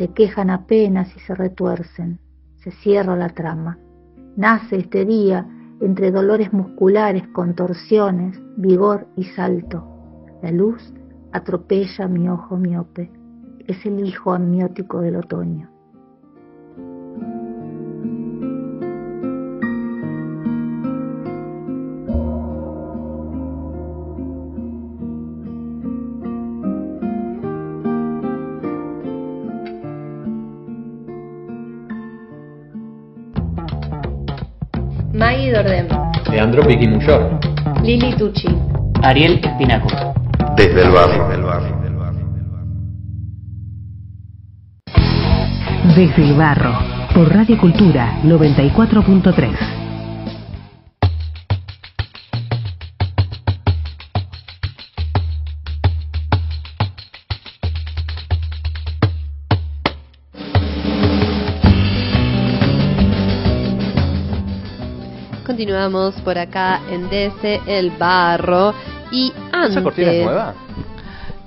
se quejan apenas y se retuercen. Se cierra la trama. Nace este día entre dolores musculares, contorsiones, vigor y salto. La luz atropella mi ojo miope es el hijo amniótico del otoño. Leandro Piquimuyor. Lili Tucci, Ariel Espinaco. Desde el barrio. Desde el barrio. Desde el barro, por Radio Cultura 94.3. Continuamos por acá en DC El Barro. Y antes. ¿Esa cortina es nueva?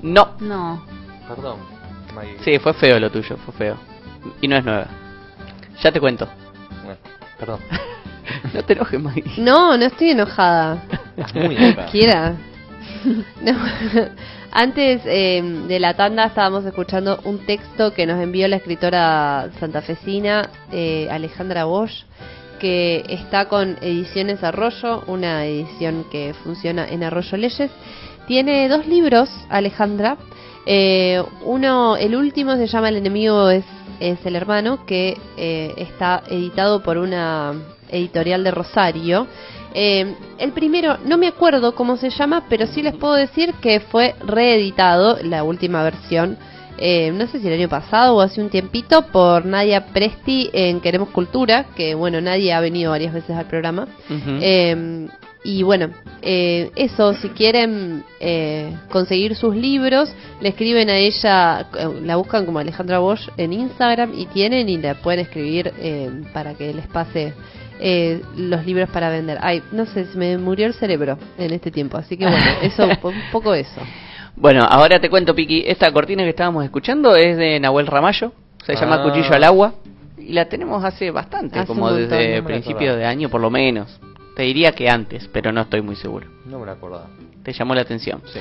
No. No. Perdón. Maggie. Sí, fue feo lo tuyo, fue feo. Y no es nueva. Ya te cuento. Perdón. [LAUGHS] No te enojes, Maggie. No, no estoy enojada. Muy enojada. Quiera. [LAUGHS] No. Antes eh, de la tanda estábamos escuchando un texto que nos envió la escritora santafesina eh, Alejandra Bosch, que está con Ediciones Arroyo, una edición que funciona en Arroyo Leyes. Tiene dos libros, Alejandra. Eh, uno, el último se llama El enemigo es, es el hermano, que eh, está editado por una editorial de Rosario. Eh, el primero, no me acuerdo cómo se llama, pero sí les puedo decir que fue reeditado, la última versión, eh, no sé si el año pasado o hace un tiempito, por Nadia Presti en Queremos Cultura, que bueno, Nadia ha venido varias veces al programa. Eh, y bueno, eh, eso, si quieren eh, conseguir sus libros, le escriben a ella, eh, la buscan como Alejandra Bosch en Instagram y tienen y le pueden escribir eh, para que les pase eh, los libros para vender. Ay, no sé, se me murió el cerebro en este tiempo, así que bueno, [LAUGHS] eso, un poco eso. Bueno, ahora te cuento, Piki. Esta cortina que estábamos escuchando es de Nahuel Ramallo. Se llama Ah. Cuchillo al Agua. y la tenemos hace bastante, Hace como montón, desde no me principio de año por lo menos. Te diría que antes, pero no estoy muy seguro. No me lo acordaba. Te llamó la atención. Sí.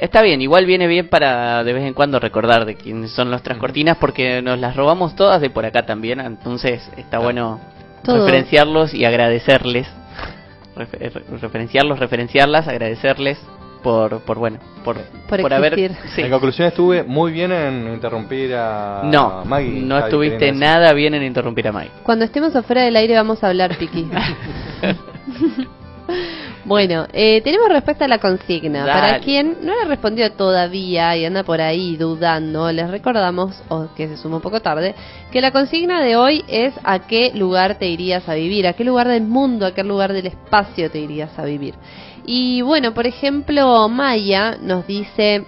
Está bien, igual viene bien para de vez en cuando recordar de quiénes son nuestras cortinas porque nos las robamos todas de por acá también, entonces está bueno Todo. referenciarlos y agradecerles, Refer- re- referenciarlos, referenciarlas, agradecerles por, por bueno, por, Por haber... sí. En conclusión estuve muy bien en interrumpir a No, Maggie. no estuviste nada bien en interrumpir a Mike. Cuando estemos afuera del aire vamos a hablar, Piqui. [LAUGHS] bueno, eh, tenemos respuesta a la consigna. Dale. Para quien no le respondió todavía y anda por ahí dudando, les recordamos, o que se suma un poco tarde, que la consigna de hoy es a qué lugar te irías a vivir, a qué lugar del mundo, a qué lugar del espacio te irías a vivir. Y bueno, por ejemplo, Maya nos dice...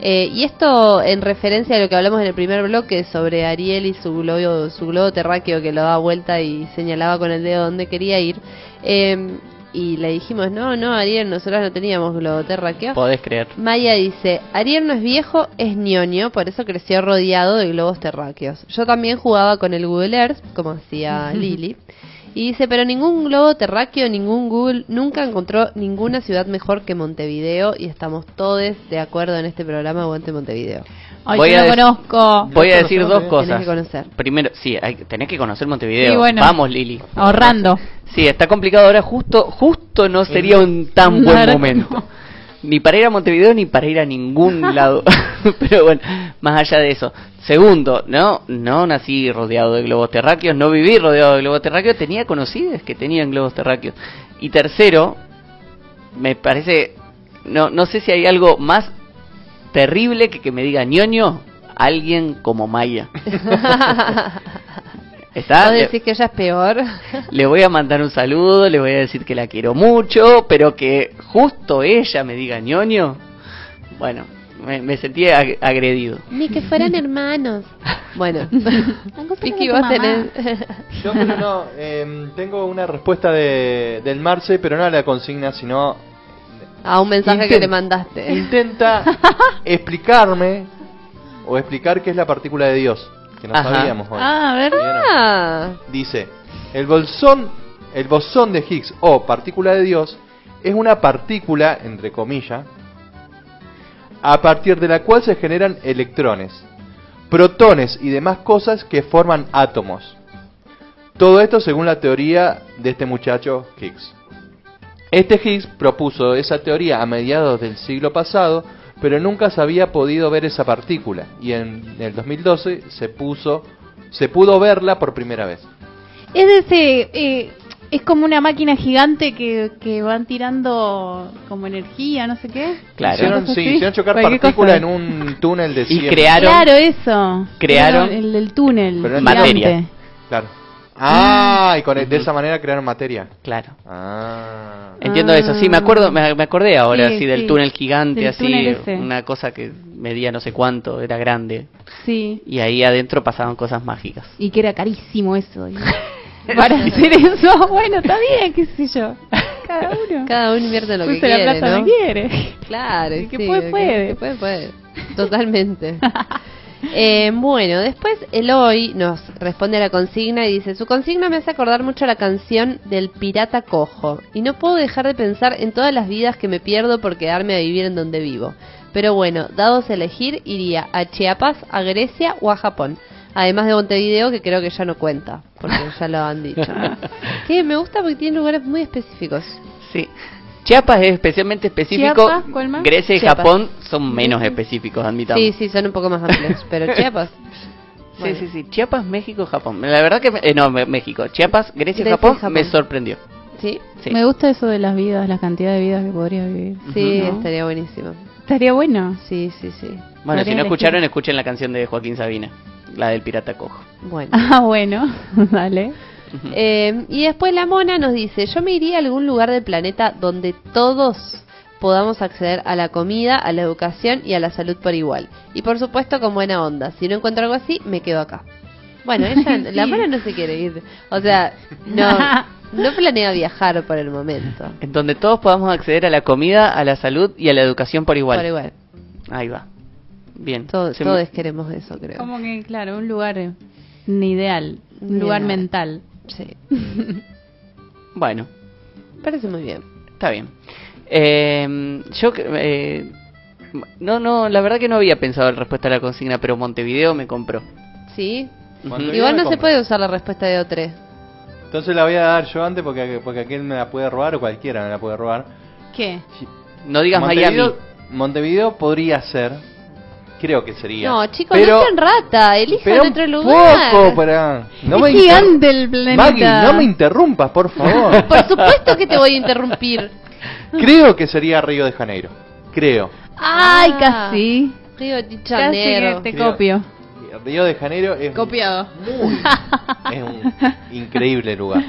Eh, y esto en referencia a lo que hablamos en el primer bloque sobre Ariel y su globo, su globo terráqueo que lo daba vuelta y señalaba con el dedo dónde quería ir. Eh, y le dijimos, no, no, Ariel, nosotros no teníamos globo terráqueo. Podés creer. Maya dice, Ariel no es viejo, es ñoño, por eso creció rodeado de globos terráqueos. Yo también jugaba con el Google Earth, como hacía [LAUGHS] Lili. Y dice, pero ningún globo terráqueo, ningún Google, nunca encontró ninguna ciudad mejor que Montevideo y estamos todos de acuerdo en este programa Aguante Montevideo. Ay, Voy yo a dec- conozco. Voy a decir dos Tenés cosas. que conocer. Primero, sí, hay, tenés que conocer Montevideo. Sí, bueno. Vamos, Lili. Ahorrando. Sí, está complicado ahora. Justo, justo no sería un tan buen momento. [LAUGHS] Ni para ir a Montevideo ni para ir a ningún [LAUGHS] lado. [LAUGHS] Pero bueno, más allá de eso. Segundo, no, no nací rodeado de globos terráqueos, no viví rodeado de globos terráqueos, tenía conocidos que tenían globos terráqueos. Y tercero, me parece, no, no sé si hay algo más terrible que que me diga ñoño alguien como Maya. [LAUGHS] ¿Está? ¿Vos Le- decís que ella es peor? [LAUGHS] le voy a mandar un saludo, le voy a decir que la quiero mucho, pero que justo ella me diga ñoño, bueno, me, me sentí ag- agredido. Ni que fueran hermanos. [LAUGHS] Bueno, [LAUGHS] vos tenés... Yo pero no, em, tengo una respuesta de, del Marce, pero no a la consigna, sino A un mensaje que le mandaste. intenta explicarme o explicar qué es la partícula de Dios, que no Ajá. sabíamos hoy. Ah, a ver. Ah, Dice, el bolsón, el bosón de Higgs o partícula de Dios es una partícula, entre comillas, a partir de la cual se generan electrones, protones y demás cosas que forman átomos. Todo esto según la teoría de este muchacho Higgs. Este Higgs propuso esa teoría a mediados del siglo pasado, pero nunca se había podido ver esa partícula y en el 2012 se puso se pudo verla por primera vez. Es ese. eh, es como una máquina gigante que, que van tirando como energía, no sé qué. Claro. Hicieron, sí, hicieron chocar partículas en un túnel de Y 100. crearon Claro, eso. Crearon- El, del túnel. Pero Materia. gigante. Claro. Ah, y con, de esa manera crearon materia. Claro. Ah. Entiendo eso, sí, me acuerdo, me, me acordé ahora, Sí, así del sí. túnel gigante, Del así, túnel una cosa que medía no sé cuánto, era grande, Sí. y ahí adentro pasaban cosas mágicas. Y que era carísimo eso. y- [LAUGHS] Para hacer eso, bueno, está bien, qué sé yo. Cada uno. cada uno invierte lo que la quiere, plata ¿no? quiere. Claro, El que sí, puede, puede. que puede, puede. Totalmente. [LAUGHS] Eh, bueno, después Eloy nos responde a la consigna y dice, su consigna me hace acordar mucho a la canción del pirata cojo y no puedo dejar de pensar en todas las vidas que me pierdo por quedarme a vivir en donde vivo. Pero bueno, dados a elegir, iría a Chiapas, a Grecia o a Japón. Además de Montevideo, que creo que ya no cuenta, porque ya lo han dicho. [LAUGHS] Que me gusta porque tiene lugares muy específicos. Sí. Chiapas es especialmente específico, Chiapas, ¿cuál más? Grecia y Chiapas. Japón son menos específicos, admitamos. Sí, sí, son un poco más amplios, pero [LAUGHS] Chiapas. Sí, Bueno. sí, sí. Chiapas, México, Japón. La verdad que... eh, no, México. Chiapas, Grecia y Grecia y Japón, Japón. me sorprendió. Sí, Sí. Me gusta eso de las vidas, la cantidad de vidas que podría vivir. sí, ¿No? estaría buenísimo. Estaría bueno. Sí, sí, sí. Bueno, si no elegir. escucharon, escuchen la canción de Joaquín Sabina, la del pirata cojo. Bueno. Ah, bueno, [LAUGHS] dale. Eh, y después la mona nos dice, yo me iría a algún lugar del planeta donde todos podamos acceder a la comida, a la educación y a la salud por igual. Y por supuesto con buena onda. Si no encuentro algo así, me quedo acá. Bueno, ella, [LAUGHS] la mona no se quiere ir. O sea, no, [LAUGHS] no planea viajar por el momento. En donde todos podamos acceder a la comida, a la salud y a la educación por igual. Por igual. Ahí va. Bien. Todos, me- queremos eso, creo. Como que, claro, un lugar. eh, Un ideal, un Un lugar ideal. mental. Sí. [LAUGHS] Bueno, Parece muy bien. está bien. Eh, yo, eh, no, no, la verdad que no había pensado en respuesta a la consigna, pero Montevideo me compró. ¿Sí? Montevideo Igual no se puede usar la respuesta de O3. Entonces la voy a dar yo antes porque, porque aquel me la puede robar o cualquiera me la puede robar. ¿Qué? No digas Montevideo, Miami. Montevideo podría ser, creo que sería. No, chicos, pero, no sean rata, elijan pero otro lugar. poco para... No es me gigante el planeta. Maggie, no me interrumpas, por favor. [LAUGHS] Por supuesto que te voy a interrumpir. creo que sería Río de Janeiro. Creo. Ay, Ah, casi. Río de Casi que Janeiro. te Creo- copio. Río de Janeiro es, Copiado. [LAUGHS] es un increíble lugar.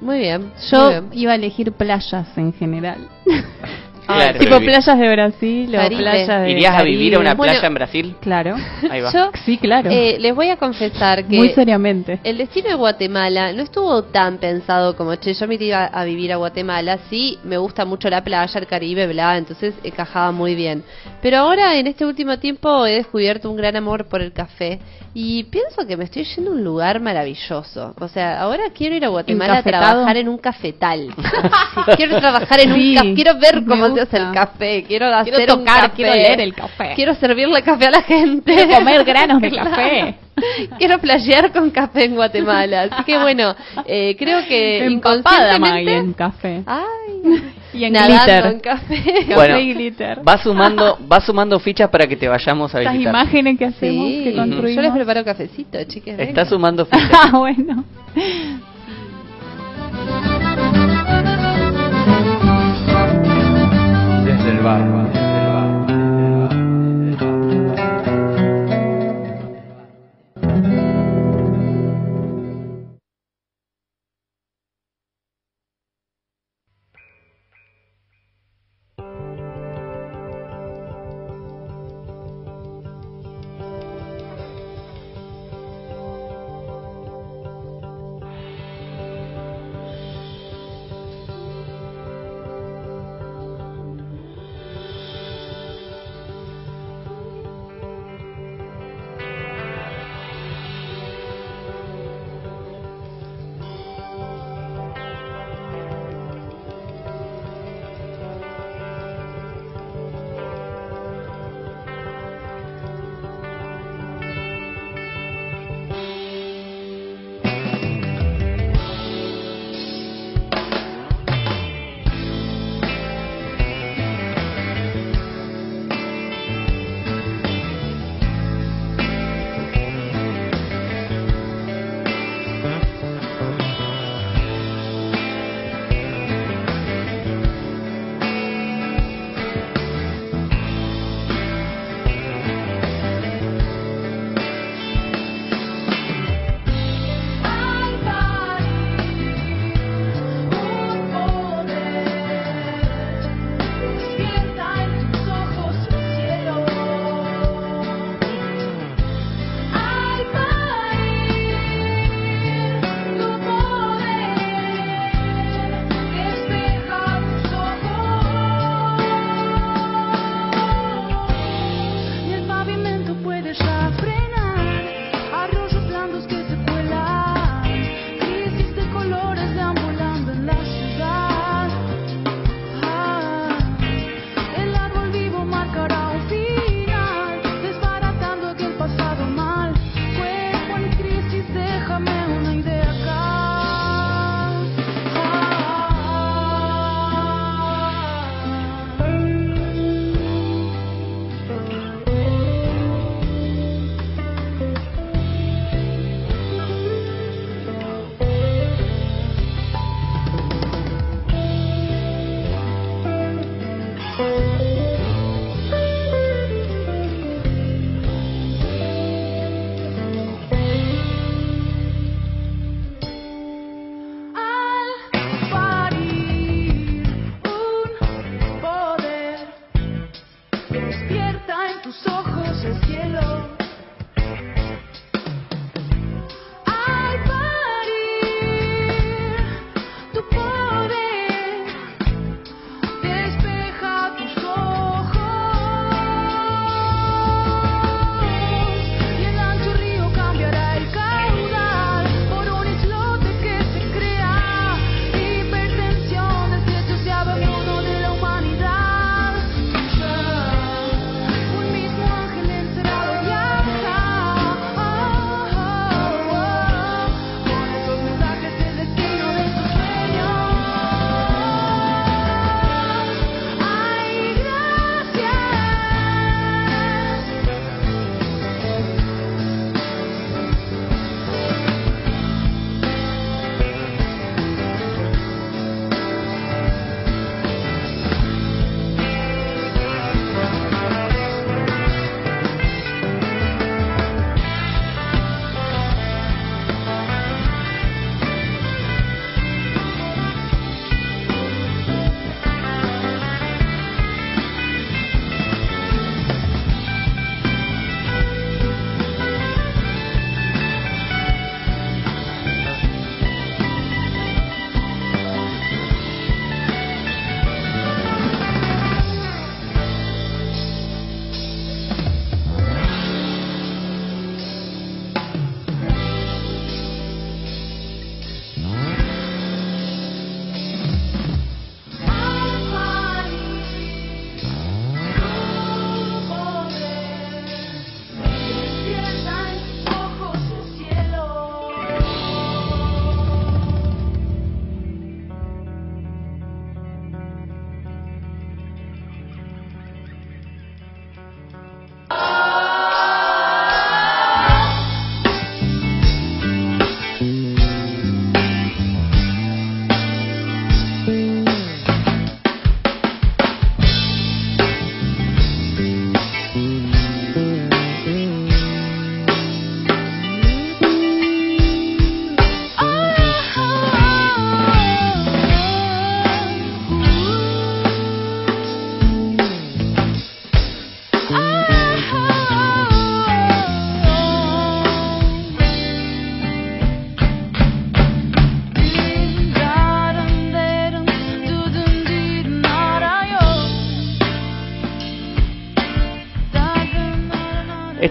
Muy bien. muy Yo bien. iba a elegir playas en general. [LAUGHS] Claro. tipo playas de Brasil o Caribe. playas de ¿Irías a vivir a una Bueno, playa en Brasil? Claro. Ahí va. Yo Sí, claro. eh, les voy a confesar que Muy seriamente. el destino de Guatemala no estuvo tan pensado como, che, yo me iría a vivir a Guatemala. Sí, me gusta mucho la playa, el Caribe, bla, entonces encajaba muy bien. Pero ahora, en este último tiempo, he descubierto un gran amor por el café y pienso que me estoy yendo a un lugar maravilloso. O sea, ahora quiero ir a Guatemala a trabajar en un cafetal. [LAUGHS] Quiero trabajar en Sí, un café, quiero ver cómo se hace el café, quiero hacer Quiero un tocar, café. quiero leer el café. Quiero servirle café a la gente. Quiero comer granos de café. [LAUGHS] Quiero playar con café en Guatemala. Así que bueno, eh, creo que Empapada, Maggie, en inconscientemente... café. Ay, Y en nadando glitter. en café. [LAUGHS] Café Bueno, y glitter. Va sumando, va sumando fichas para que te vayamos a Estas visitar. imágenes que hacemos, Sí, que yo construimos. les preparo cafecito, chicas. Está vengan. sumando [LAUGHS] fichas. Ah, bueno. Desde el bar. Desde el bar.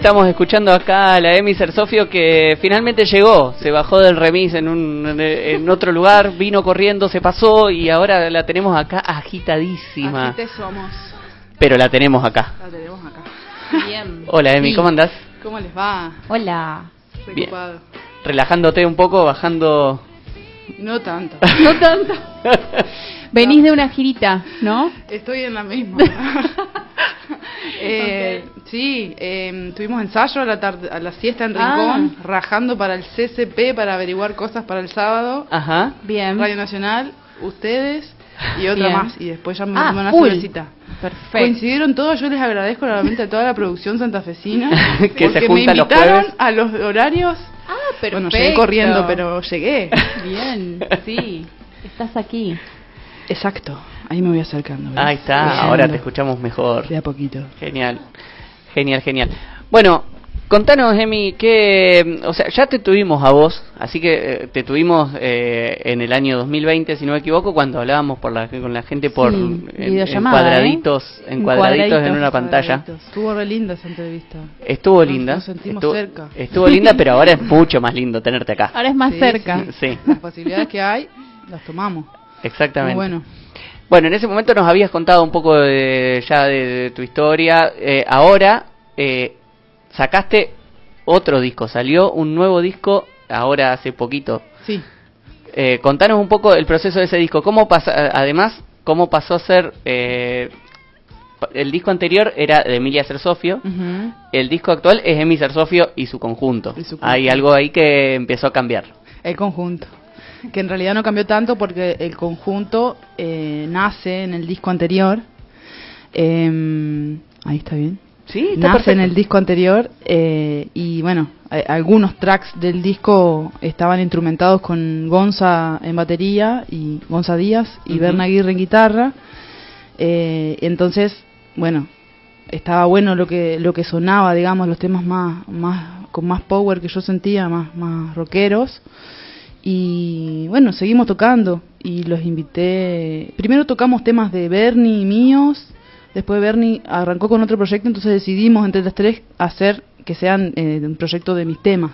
Estamos escuchando acá a la Emi Sofio que finalmente llegó, se bajó del remis en, un, en otro lugar, vino corriendo, se pasó y ahora la tenemos acá agitadísima. Así te somos. Pero la tenemos acá. La tenemos acá. Bien. Hola Emi, Sí. ¿cómo andás? ¿Cómo les va? Hola. Bien. Preocupado. Relajándote un poco, bajando... No tanto. [LAUGHS] No tanto. [LAUGHS] Venís de una girita, ¿no? Estoy en la misma. [LAUGHS] Eh, Sí, eh, tuvimos ensayo a la, tarde, a la siesta en Ah. Rincón, rajando para el CCP para averiguar cosas para el sábado. Ajá. Bien. Radio Nacional, ustedes y otra Bien. más. Y después ya me Ah, una cervecita. Perfecto. Coincidieron todos, yo les agradezco realmente a toda la producción santafesina. [LAUGHS] Que porque se me juntan los invitaron a los horarios. Ah, Bueno, llegué corriendo, pero llegué. [LAUGHS] Bien, sí. Estás aquí. Exacto, ahí me voy acercando. ¿ves? Ahí está, Llegando. ahora te escuchamos mejor. De a poquito. Genial, genial, genial. Bueno, contanos, Emi, que, o sea, ya te tuvimos a vos, así que eh, te tuvimos eh, en el año 2020, si no me equivoco, cuando hablábamos por la, con la gente por Sí, en, en videollamada, cuadraditos, ¿eh? en En cuadraditos en una pantalla. Cuadraditos. Estuvo re linda esa entrevista. Estuvo Nos- linda. nos sentimos estuvo, cerca. estuvo linda, pero ahora es [LAUGHS] mucho más lindo tenerte acá. Ahora es más Sí, cerca. Sí, Las posibilidades que hay, las tomamos. exactamente. Muy bueno. Bueno, en ese momento nos habías contado un poco de, ya de, de tu historia. Eh, ahora eh, sacaste otro disco, salió un nuevo disco ahora hace poquito. Sí. Eh, contanos un poco el proceso de ese disco. ¿Cómo pasa, además, cómo pasó a ser... eh, el disco anterior era de Emilia Sersofio, Ujú. el disco actual es Emi Sersofio y su conjunto. Y su Hay algo ahí que empezó a cambiar. El conjunto. Que en realidad no cambió tanto porque el conjunto eh, nace en el disco anterior. Eh, ahí está bien. Sí, nace en el disco anterior eh, y bueno, a- algunos tracks del disco estaban instrumentados con Gonza en batería y Gonza Díaz y Ujú. Berna Aguirre en guitarra. Eh, entonces, bueno, estaba bueno lo que lo que sonaba, digamos, los temas más más con más power que yo sentía, más más rockeros. Y bueno, seguimos tocando y los invité. Primero tocamos temas de Bernie y míos, después Bernie arrancó con otro proyecto, entonces decidimos entre las tres hacer que sean eh, un proyecto de mis temas.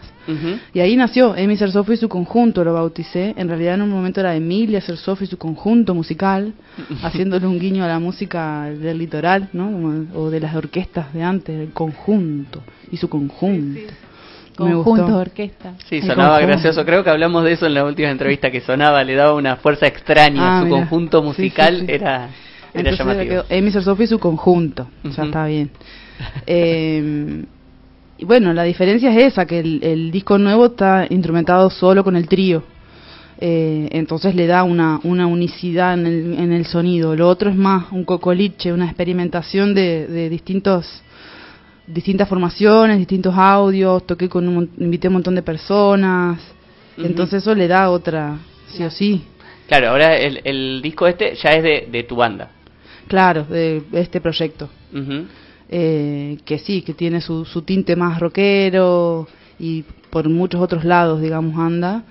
Y ahí nació Emi Sersofo y su conjunto, lo bauticé. En realidad en un momento era Emilia Sersofo y su conjunto musical, [LAUGHS] haciéndole un guiño a la música del litoral, ¿no? Como- o de las orquestas de antes, el conjunto y su Conjunto gustó. de orquesta. Sí, El sonaba conjunto. gracioso. Creo que hablamos de eso en la última entrevista, que sonaba, le daba una fuerza extraña. Ah, Su mira. conjunto Sí, musical sí, sí. era, era Entonces llamativo. y su conjunto, Ujú. ya está bien. [LAUGHS] Eh, y bueno, la diferencia es esa, que el, el disco nuevo está instrumentado solo con el trío. Eh, entonces le da una, una unicidad en el, en el sonido. Lo otro es más un cocoliche, una experimentación de, de distintos distintas formaciones, distintos audios, toqué con un, invité a un montón de personas, entonces eso le da otra, sí o sí, Claro, ahora el, el disco este ya es de, de tu banda. claro, de este proyecto. Eh, que sí, que tiene su, su tinte más rockero y por muchos otros lados, digamos, anda.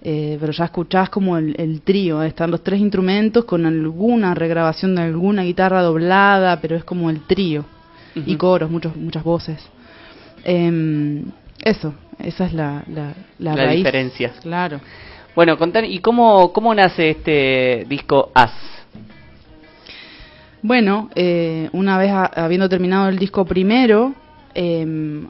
Eh, pero ya escuchás como el, el trío, están los tres instrumentos con alguna regrabación de alguna guitarra doblada, pero es como el trío. Y coros, muchos, muchas voces. Em, eso, esa es la, la, la, La raíz. diferencia. Claro. Bueno, contan, ¿y cómo, cómo nace este disco As? Bueno, eh, una vez ha- habiendo terminado el disco primero, em,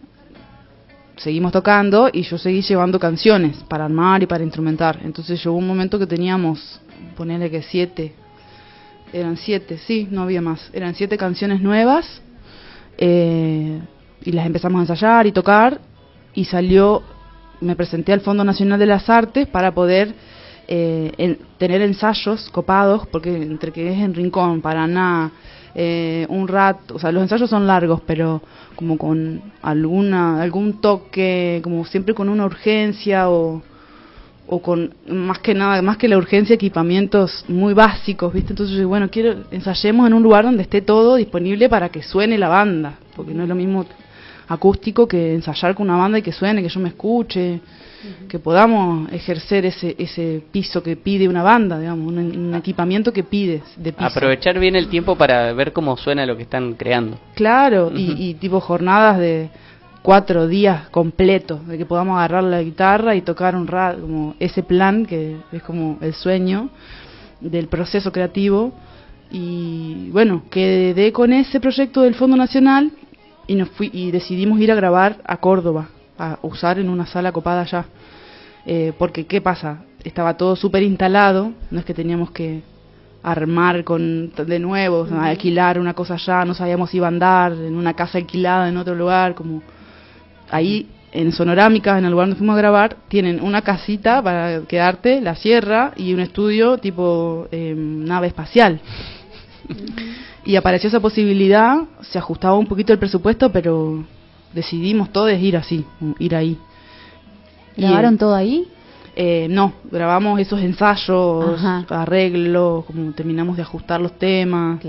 seguimos tocando y yo seguí llevando canciones para armar y para instrumentar. Entonces llegó un momento que teníamos, ponerle que siete, eran siete, sí, no había más, eran siete canciones nuevas eh, y las empezamos a ensayar y tocar y salió, me presenté al Fondo Nacional de las Artes para poder eh, en- tener ensayos copados, porque entre que es en Rincón, Paraná, eh, un rato, o sea, los ensayos son largos, pero como con alguna algún toque, como siempre con una urgencia o, o con más que nada, más que la urgencia, equipamientos muy básicos, ¿viste? Entonces, yo, bueno, quiero ensayemos en un lugar donde esté todo disponible para que suene la banda, porque no es lo mismo acústico que ensayar con una banda y que suene, que yo me escuche, que podamos ejercer ese ese piso que pide una banda, digamos, un, un equipamiento que pide de piso. Aprovechar bien el tiempo para ver cómo suena lo que están creando. Claro, y, y tipo jornadas de cuatro días completos, de que podamos agarrar la guitarra y tocar un rato, como ese plan que es como el sueño del proceso creativo. Y bueno, quedé con ese proyecto del Fondo Nacional y nos fui y decidimos ir a grabar a Córdoba, a usar en una sala copada allá. Eh, porque, ¿qué pasa? Estaba todo súper instalado, no es que teníamos que armar con de nuevo, sea, alquilar una cosa allá, no sabíamos si iba a andar, en una casa alquilada en otro lugar, como ahí en Sonorámica, en el lugar donde fuimos a grabar, tienen una casita para quedarte, la sierra y un estudio tipo eh, nave espacial. Y apareció esa posibilidad, se ajustaba un poquito el presupuesto, pero decidimos todos ir así, ir ahí. ¿Grabaron Y, todo ahí? eh, no, grabamos esos ensayos, Ajá. arreglos, como terminamos de ajustar los temas.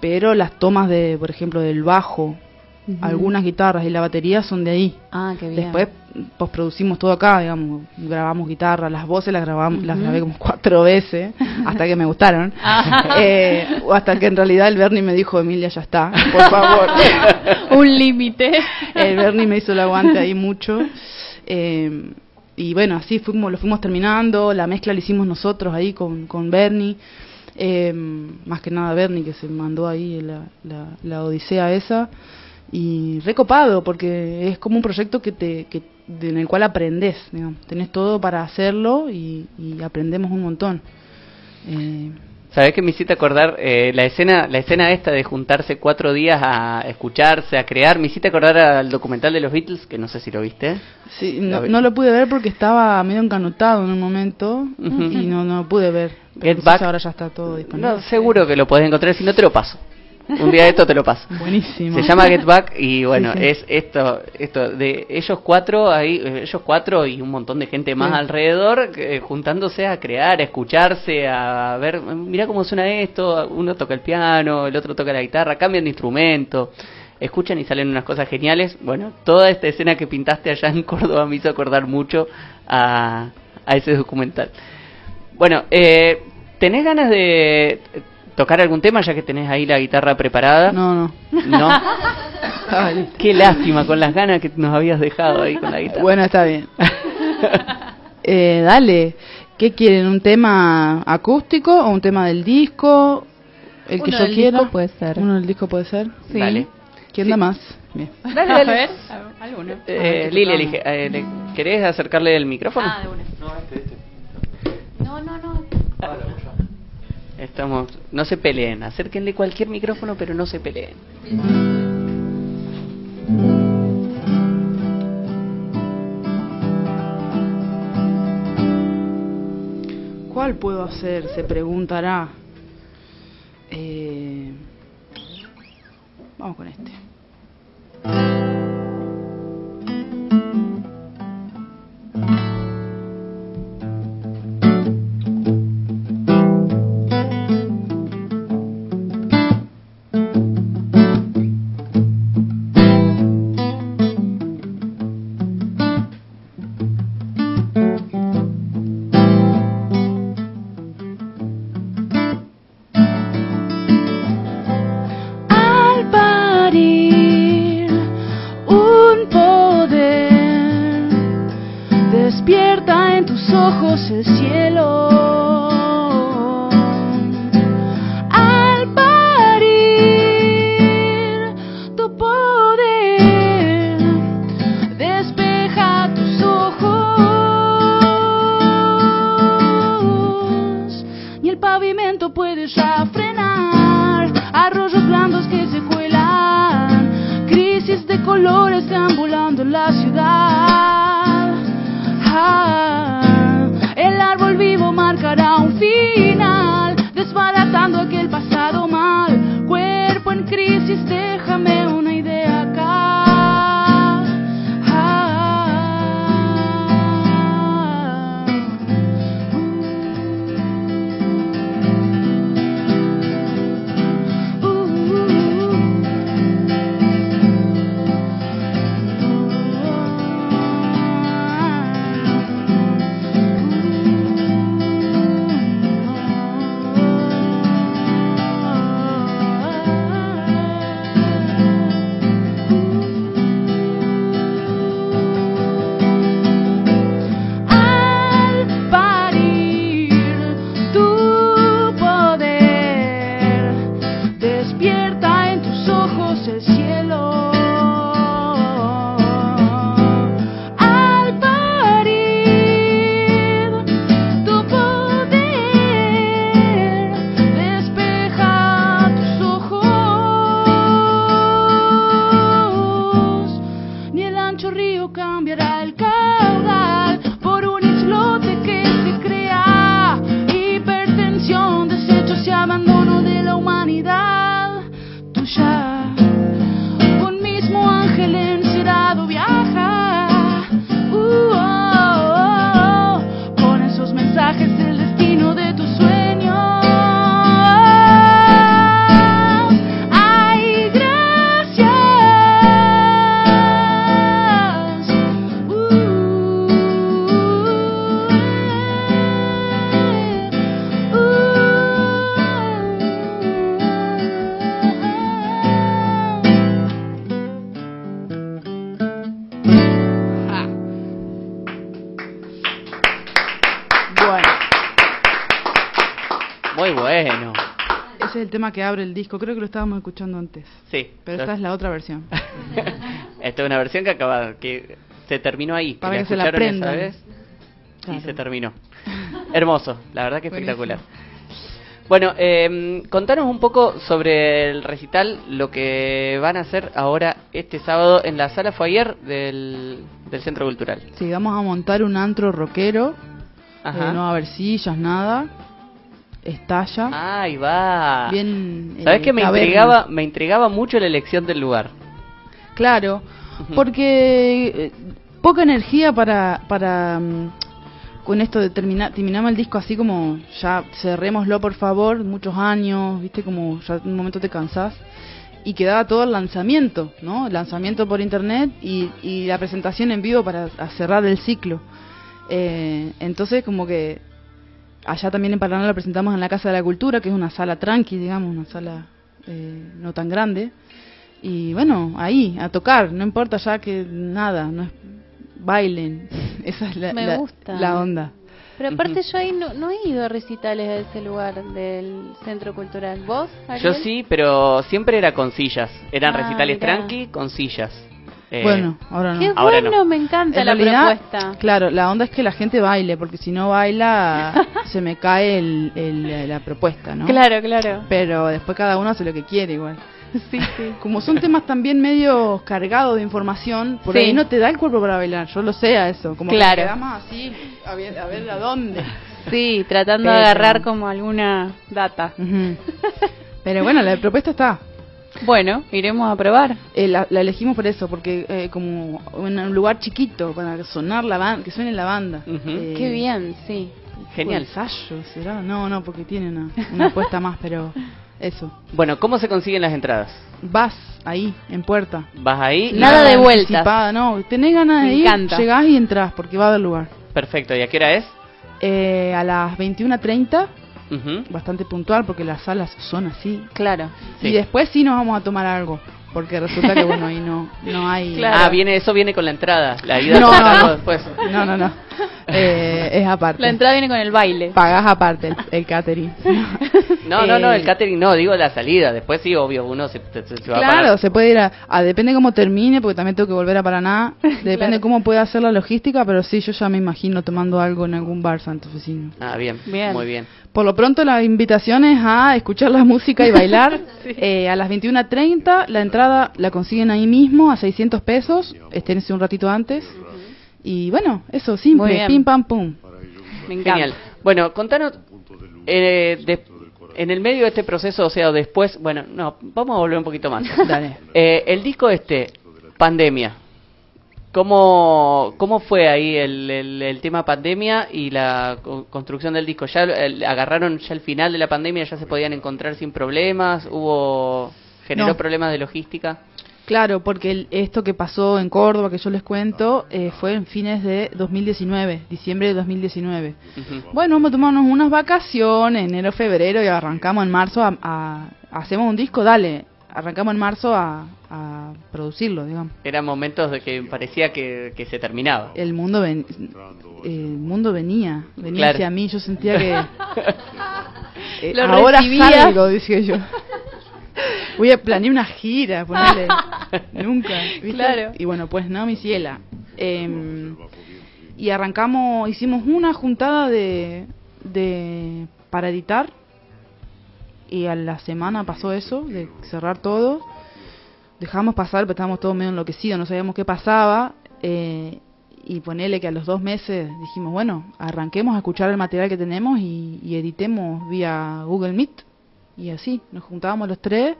Pero las tomas de, por ejemplo, del bajo, Algunas guitarras y la batería son de ahí. Ah, qué bien. Después postproducimos todo acá, digamos, grabamos guitarras, las voces las grabamos, las grabé como cuatro veces [LAUGHS] hasta que me gustaron. Ajá. Eh, hasta que en realidad el Bernie me dijo, Emilia, ya está, por favor. [LAUGHS] Un límite. el Bernie me hizo el aguante ahí mucho. Eh, y bueno, así fuimos, lo fuimos terminando, la mezcla la hicimos nosotros ahí con, con Bernie. Eh, más que nada Bernie que se mandó ahí la, la, la odisea esa y recopado porque es como un proyecto que te que, en el cual aprendes digamos. tenés todo para hacerlo y, y aprendemos un montón Eh, ¿Sabés que me hiciste acordar eh, la escena la escena esta de juntarse cuatro días a escucharse, a crear? Me hiciste acordar al documental de los Beatles, que no sé si lo viste. sí, no, no lo pude ver porque estaba medio encanutado en un momento y no no pude ver Pero Get Back. ahora ya está todo disponible No, seguro que lo podés encontrar, si no te lo paso. Un día de esto te lo paso. Buenísimo. Se llama Get Back y bueno, Sí, sí. es esto, esto de ellos cuatro ahí, ellos cuatro y un montón de gente más Sí. alrededor eh, juntándose a crear, a escucharse, a ver, mira cómo suena esto, uno toca el piano, el otro toca la guitarra, cambian de instrumento, escuchan y salen unas cosas geniales. Bueno, toda esta escena que pintaste allá en Córdoba me hizo acordar mucho a, a ese documental. Bueno, eh, ¿tenés ganas de tocar algún tema ya que tenés ahí la guitarra preparada? No, no. [LAUGHS] ¿No? Qué lástima con las ganas que nos habías dejado ahí con la guitarra. Bueno, está bien. [LAUGHS] eh, dale. ¿Qué quieren? ¿Un tema acústico o un tema del disco? El que yo del quiera. disco puede ser. Uno del disco puede ser. Sí. Dale. ¿Quién da más? Bien. Dale, [LAUGHS] A dale. ver, alguno. Eh, Lili, elige. Eh, ¿le- ¿Querés acercarle el micrófono? Ah, de una. No, no, no. Estamos, no se peleen, acérquenle cualquier micrófono, pero no se peleen. ¿Cuál puedo hacer? Se preguntará. Eh, vamos con este. Bueno. Ese es el tema que abre el disco. Creo que lo estábamos escuchando antes. Sí. Pero esta es la otra versión. [LAUGHS] Esta es una versión que acaba, que se terminó ahí. Para que se la esa aprendan. y se terminó. Hermoso, la verdad que Buenísimo. espectacular. Bueno, eh, contanos un poco sobre el recital, lo que van a hacer ahora este sábado en la sala Foyer del, del Centro Cultural. Sí, vamos a montar un antro rockero. Ajá. Eh, no va a haber sillas, nada. Estalla. Ahí va. Bien. ¿Sabes eh, que me taberna. intrigaba, me intrigaba mucho la elección del lugar? Claro, porque eh, poca energía para, para mm, con esto de terminar, terminamos el disco así como ya cerrémoslo por favor, muchos años, viste como ya en un momento te cansás y quedaba todo el lanzamiento, ¿no? El lanzamiento por internet y, y la presentación en vivo para cerrar el ciclo. Eh, entonces como que allá también en Paraná lo presentamos en la Casa de la Cultura, que es una sala tranqui, digamos, una sala eh, no tan grande. Y bueno, ahí, a tocar, no importa ya que nada, no es, bailen. [LAUGHS] Esa es la, Me la- gusta. la onda. Pero aparte yo ahí no, no he ido a recitales a ese lugar del centro cultural. ¿Vos? Yo sí, pero siempre era con sillas. Eran Ah, recitales mirá. tranqui con sillas. Eh, Bueno, ahora no. Qué Ahora bueno, no. me encanta En la realidad, propuesta. Claro, la onda es que la gente baile, porque si no baila [LAUGHS] se me cae el, el- la propuesta, ¿no? Claro, claro. Pero después cada uno hace lo que quiere igual. Sí, sí. [LAUGHS] Como son temas también medio cargados de información, por Sí. ahí no te da el cuerpo para bailar, yo lo sé a eso. Como Claro. que quedamos así, a ver, a ver a dónde. [LAUGHS] Sí, tratando Pero- de agarrar como alguna data. Pero bueno, la propuesta está. Bueno, iremos a probar. Eh, la, la elegimos por eso, porque eh, como en un lugar chiquito para sonar la banda, que suene la banda. Eh, Qué bien, sí. Genial. ensayo será? No, no, porque tiene una, una apuesta más, pero eso. Bueno, ¿cómo se consiguen las entradas? Vas ahí, en puerta. Vas ahí. Nada de. Anticipada, no, tenés ganas de Me ir, encanta. llegás y entras, porque va a haber lugar. Perfecto, ¿y a qué hora es? Eh, a las 21.30, Bastante puntual, porque las salas son así. Claro. Sí. Y después sí nos vamos a tomar algo, porque resulta que, bueno, ahí no, no hay... [LAUGHS] Ah, viene, eso viene con la entrada. La ida No, no, no. después. No, no, no. Eh, es aparte. La entrada viene con el baile. Pagás aparte el, el catering. [LAUGHS] No, no, no, Eh, el catering no, digo la salida. Después sí, obvio, uno se, se- se va a Claro, pagar. se puede ir a, a- Depende cómo termine, porque también tengo que volver a Paraná. [LAUGHS] Depende Claro. cómo pueda hacer la logística, pero sí, yo ya me imagino tomando algo en algún bar santofesino. Ah, bien, Bien. muy bien. Por lo pronto, la invitación es a escuchar la música y bailar. [LAUGHS] Eh, a las 21.30, la entrada la consiguen ahí mismo, a 600 pesos. Esténse un ratito antes. Y bueno, eso, simple, pim pam pum. Me encanta. Genial. Bueno, contanos, eh, de- en el medio de este proceso, o sea, después, bueno, no, vamos a volver un poquito más. [LAUGHS] Dale. Eh, el disco este, Pandemia, ¿cómo, cómo fue ahí el, el, el tema pandemia y la co- construcción del disco? ¿Ya el- agarraron ya el final de la pandemia, ya se podían encontrar sin problemas? ¿Hubo, generó No. problemas de logística? Claro, porque el- esto que pasó en Córdoba, que yo les cuento, eh, fue en fines de 2019, diciembre de 2019. Ujú. Bueno, vamos a tomarnos unas vacaciones, enero, febrero, y arrancamos en marzo a, a- hacemos un disco, dale, arrancamos en marzo a, a producirlo, digamos. Eran momentos de que parecía que, que se terminaba. El mundo ven- el mundo venía, venía Claro. hacia mí, yo sentía que [LAUGHS] eh, Lo ahora salgo, dije yo. Voy a planear una gira, ponerle [LAUGHS] nunca, ¿viste? Claro. Y bueno, pues no, mi ciela. Em, y arrancamos, hicimos una juntada de, de para editar y a la semana pasó eso, de cerrar todo. Dejamos pasar, pero estábamos todos medio enloquecidos, no sabíamos qué pasaba. eh, y ponele que a los dos meses dijimos, bueno, arranquemos a escuchar el material que tenemos y, y editemos vía Google Meet. Y así, nos juntábamos los tres.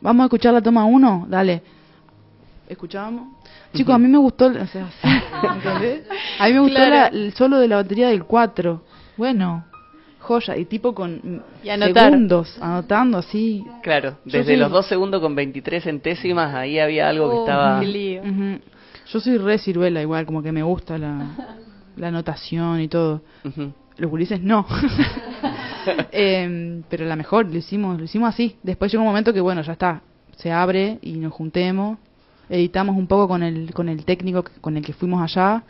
Vamos a escuchar la toma uno, dale. Escuchábamos. Chicos, a mí me gustó, o sea. [LAUGHS] A mí me gustó Claro. la- el solo de la batería del 4. Bueno, joya, y tipo con Y anotar. segundos, anotando así. Claro, Yo desde los dos segundos con 23 centésimas, ahí había algo que Oh, estaba... qué lío. Ujú. Yo soy re ciruela igual, como que me gusta la, la anotación y todo. Ujú. Los gurises no. [LAUGHS] Em, pero la mejor, lo hicimos, lo hicimos así. Después llegó un momento que bueno, ya está, se abre y nos juntemos. editamos un poco con el, con el técnico con el que fuimos allá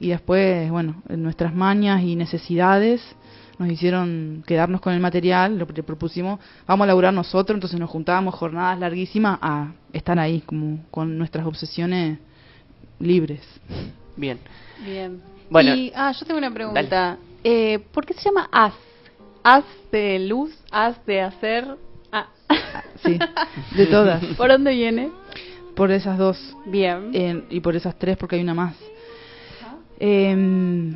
y después, bueno, nuestras mañas y necesidades nos hicieron quedarnos con el material, lo que propusimos, vamos a laburar nosotros, entonces nos juntábamos jornadas larguísimas a estar ahí, como con nuestras obsesiones libres. Bien. Bien. Bueno. Y, ah, yo tengo una pregunta. Eh, ¿Por qué se llama haz? Haz de luz, haz de hacer. Ah. Sí, de todas. [LAUGHS] ¿Por dónde viene? Por esas dos. Bien. Eh, y por esas tres, porque hay una más. Em,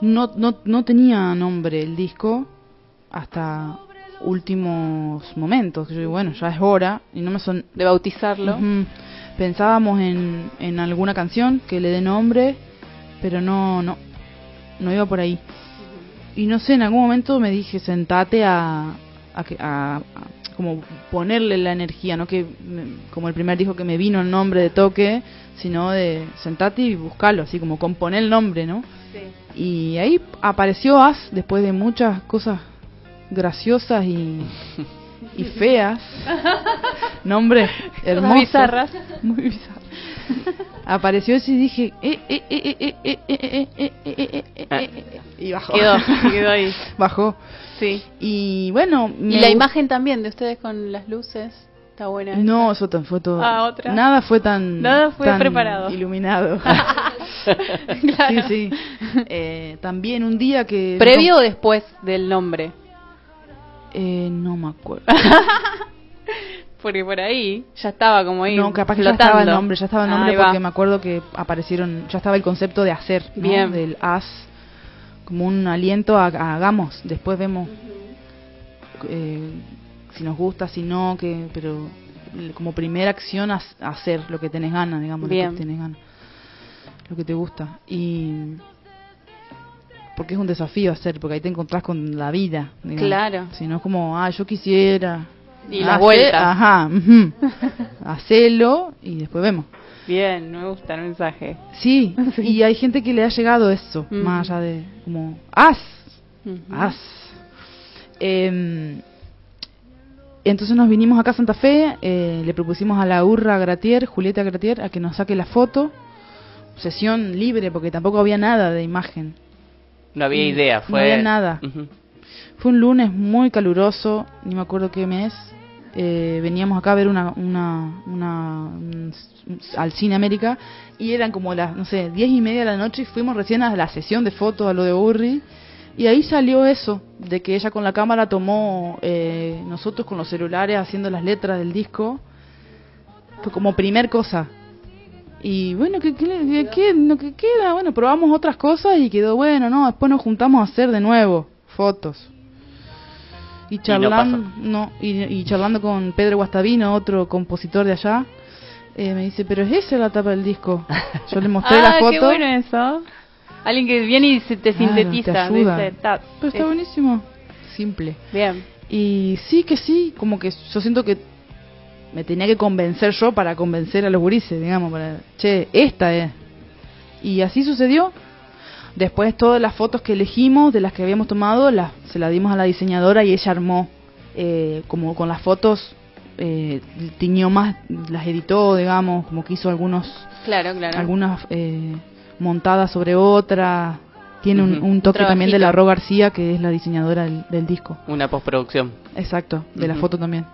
no, no, no tenía nombre el disco hasta últimos momentos. Yo digo, bueno, ya es hora. Y no me son... De bautizarlo. Pensábamos en, en alguna canción que le dé nombre, pero no, no, no iba por ahí. Y no sé, en algún momento me dije, sentate a, a, que- a- a como ponerle la energía, no que me- como el primer disco que me vino el nombre de toque, sino de sentate y buscarlo, así como componer el nombre, ¿no? Y ahí apareció As después de muchas cosas graciosas y, feas. nombre hermosos. Bizarras. Muy bizarras. Apareció ese y dije, y bajó. Quedó, quedó ahí. Bajó. Sí. Y bueno. Y la imagen también de ustedes con las luces. Está buena. No, eso tan- fue todo. Ah, otra. Nada fue tan. Nada fue tan preparado. Iluminado. [LAUGHS] Sí, sí. Eh, también un día que. ¿Previo o después del nombre? Eh, no me acuerdo. [LAUGHS] Porque por ahí ya estaba como ahí. No, capaz que ya flotando. estaba el nombre, ya estaba el nombre Ahí va. porque me acuerdo que aparecieron, ya estaba el concepto de hacer, ¿no? Bien. del as, como un aliento a, a hagamos, después vemos eh, si nos gusta, si no, que pero como primera acción a, hacer lo que tenés ganas, digamos, lo que tenés ganas, lo que te gusta y porque es un desafío hacer, porque ahí te encontrás con la vida, digamos. Claro. Si no es como, ah, yo quisiera Y la vuelta. Ajá, [LAUGHS] hacelo y después vemos. Bien, me gusta el mensaje. Sí, [LAUGHS] y hay gente que le ha llegado eso, más allá de como, haz, haz. Em, entonces nos vinimos acá a Santa Fe, eh, le propusimos a la Urra Gratier, Julieta Gratier, a que nos saque la foto, sesión libre, porque tampoco había nada de imagen. No había Mm, idea, no fue... había nada. Fue un lunes muy caluroso, ni me acuerdo qué mes. Eh, veníamos acá a ver una, una, una un- al Cine América y eran como las, no sé, diez y media de la noche y fuimos recién a la sesión de fotos a lo de Urri y ahí salió eso, de que ella con la cámara tomó eh, nosotros con los celulares haciendo las letras del disco, fue como primer cosa. Y bueno, ¿qué, qué, qué- qué- lo que queda? Bueno, probamos otras cosas y quedó bueno, ¿no? Después nos juntamos a hacer de nuevo fotos. Y no charlando, no, y, y charlando con Pedro Guastavino, otro compositor de allá, eh, me dice, pero es esa la tapa del disco. Yo le mostré [LAUGHS] la ah, foto. qué bueno eso. Alguien que viene y se te Claro, sintetiza. te ayuda. dice, "Ta- Pero está es- buenísimo. Simple. Bien. Y sí que sí, como que yo siento que me tenía que convencer yo para convencer a los gurises, digamos, para, che, esta es. Y así sucedió. Después todas las fotos que elegimos, de las que habíamos tomado, las, se las dimos a la diseñadora y ella armó, eh, como con las fotos, eh, tiñó más, las editó, digamos, como que hizo algunos, Claro, claro. algunas eh, montadas sobre otras. Tiene un, toque Un también de la. Ro García, que es la diseñadora del, del disco. Una postproducción. Exacto, de la foto también.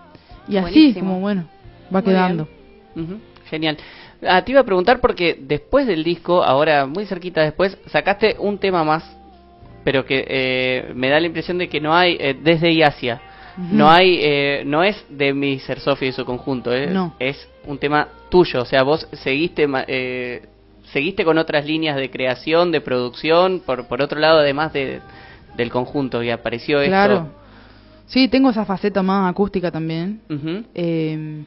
Y así, como bueno, va Muy quedando. Genial. Ah, te iba a preguntar porque después del disco, ahora muy cerquita después, sacaste un tema más, pero que eh, me da la impresión de que no hay, eh, desde y hacia, no hay, eh, no es de Mr. Sophie y su conjunto, eh, No. es un tema tuyo, o sea, vos seguiste, ma- eh, seguiste con otras líneas de creación, de producción, por, por otro lado, además de, del conjunto, y apareció Claro. Sí, tengo esa faceta más acústica también. esto. Eh,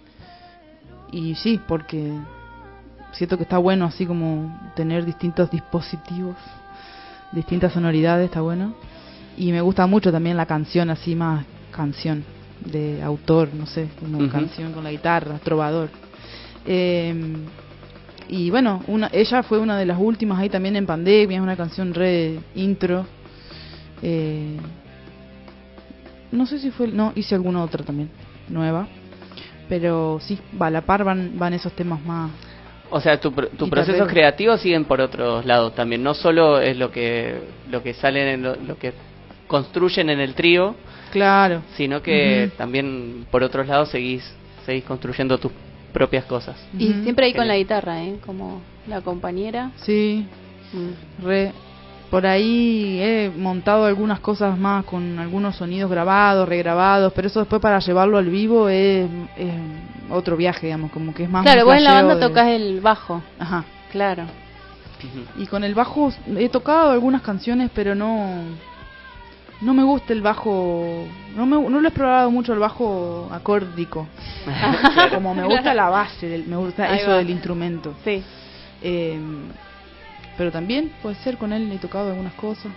y sí, porque siento que está bueno así como tener distintos dispositivos, distintas sonoridades, está bueno. Y me gusta mucho también la canción así más canción de autor, no sé, como canción con la guitarra, trovador. Eh, y bueno, una, ella fue una de las últimas ahí también en pandemia, es una canción re intro. Eh, no sé si fue, no, hice alguna otra también, nueva. Pero sí, va a la par van, van esos temas más. O sea, tu, pr- tu procesos creativos siguen por otros lados también. No solo es lo que lo que salen en lo, lo que construyen en el trío, Claro. sino que también por otros lados seguís seguís construyendo tus propias cosas. Y siempre ahí con la guitarra, ¿eh? Como la compañera. Sí, re. Por ahí he montado algunas cosas más con algunos sonidos grabados, regrabados, pero eso después para llevarlo al vivo es, es otro viaje, digamos, como que es más. Claro, vos en la banda de- tocas el bajo. Ajá. Claro. Y con el bajo he tocado algunas canciones, pero no no me gusta el bajo, no me no lo he explorado mucho el bajo acórdico. [LAUGHS] Como me gusta la base, del- me gusta Ahí eso va. del instrumento. Sí. Eh, pero también puede ser con él he tocado algunas cosas.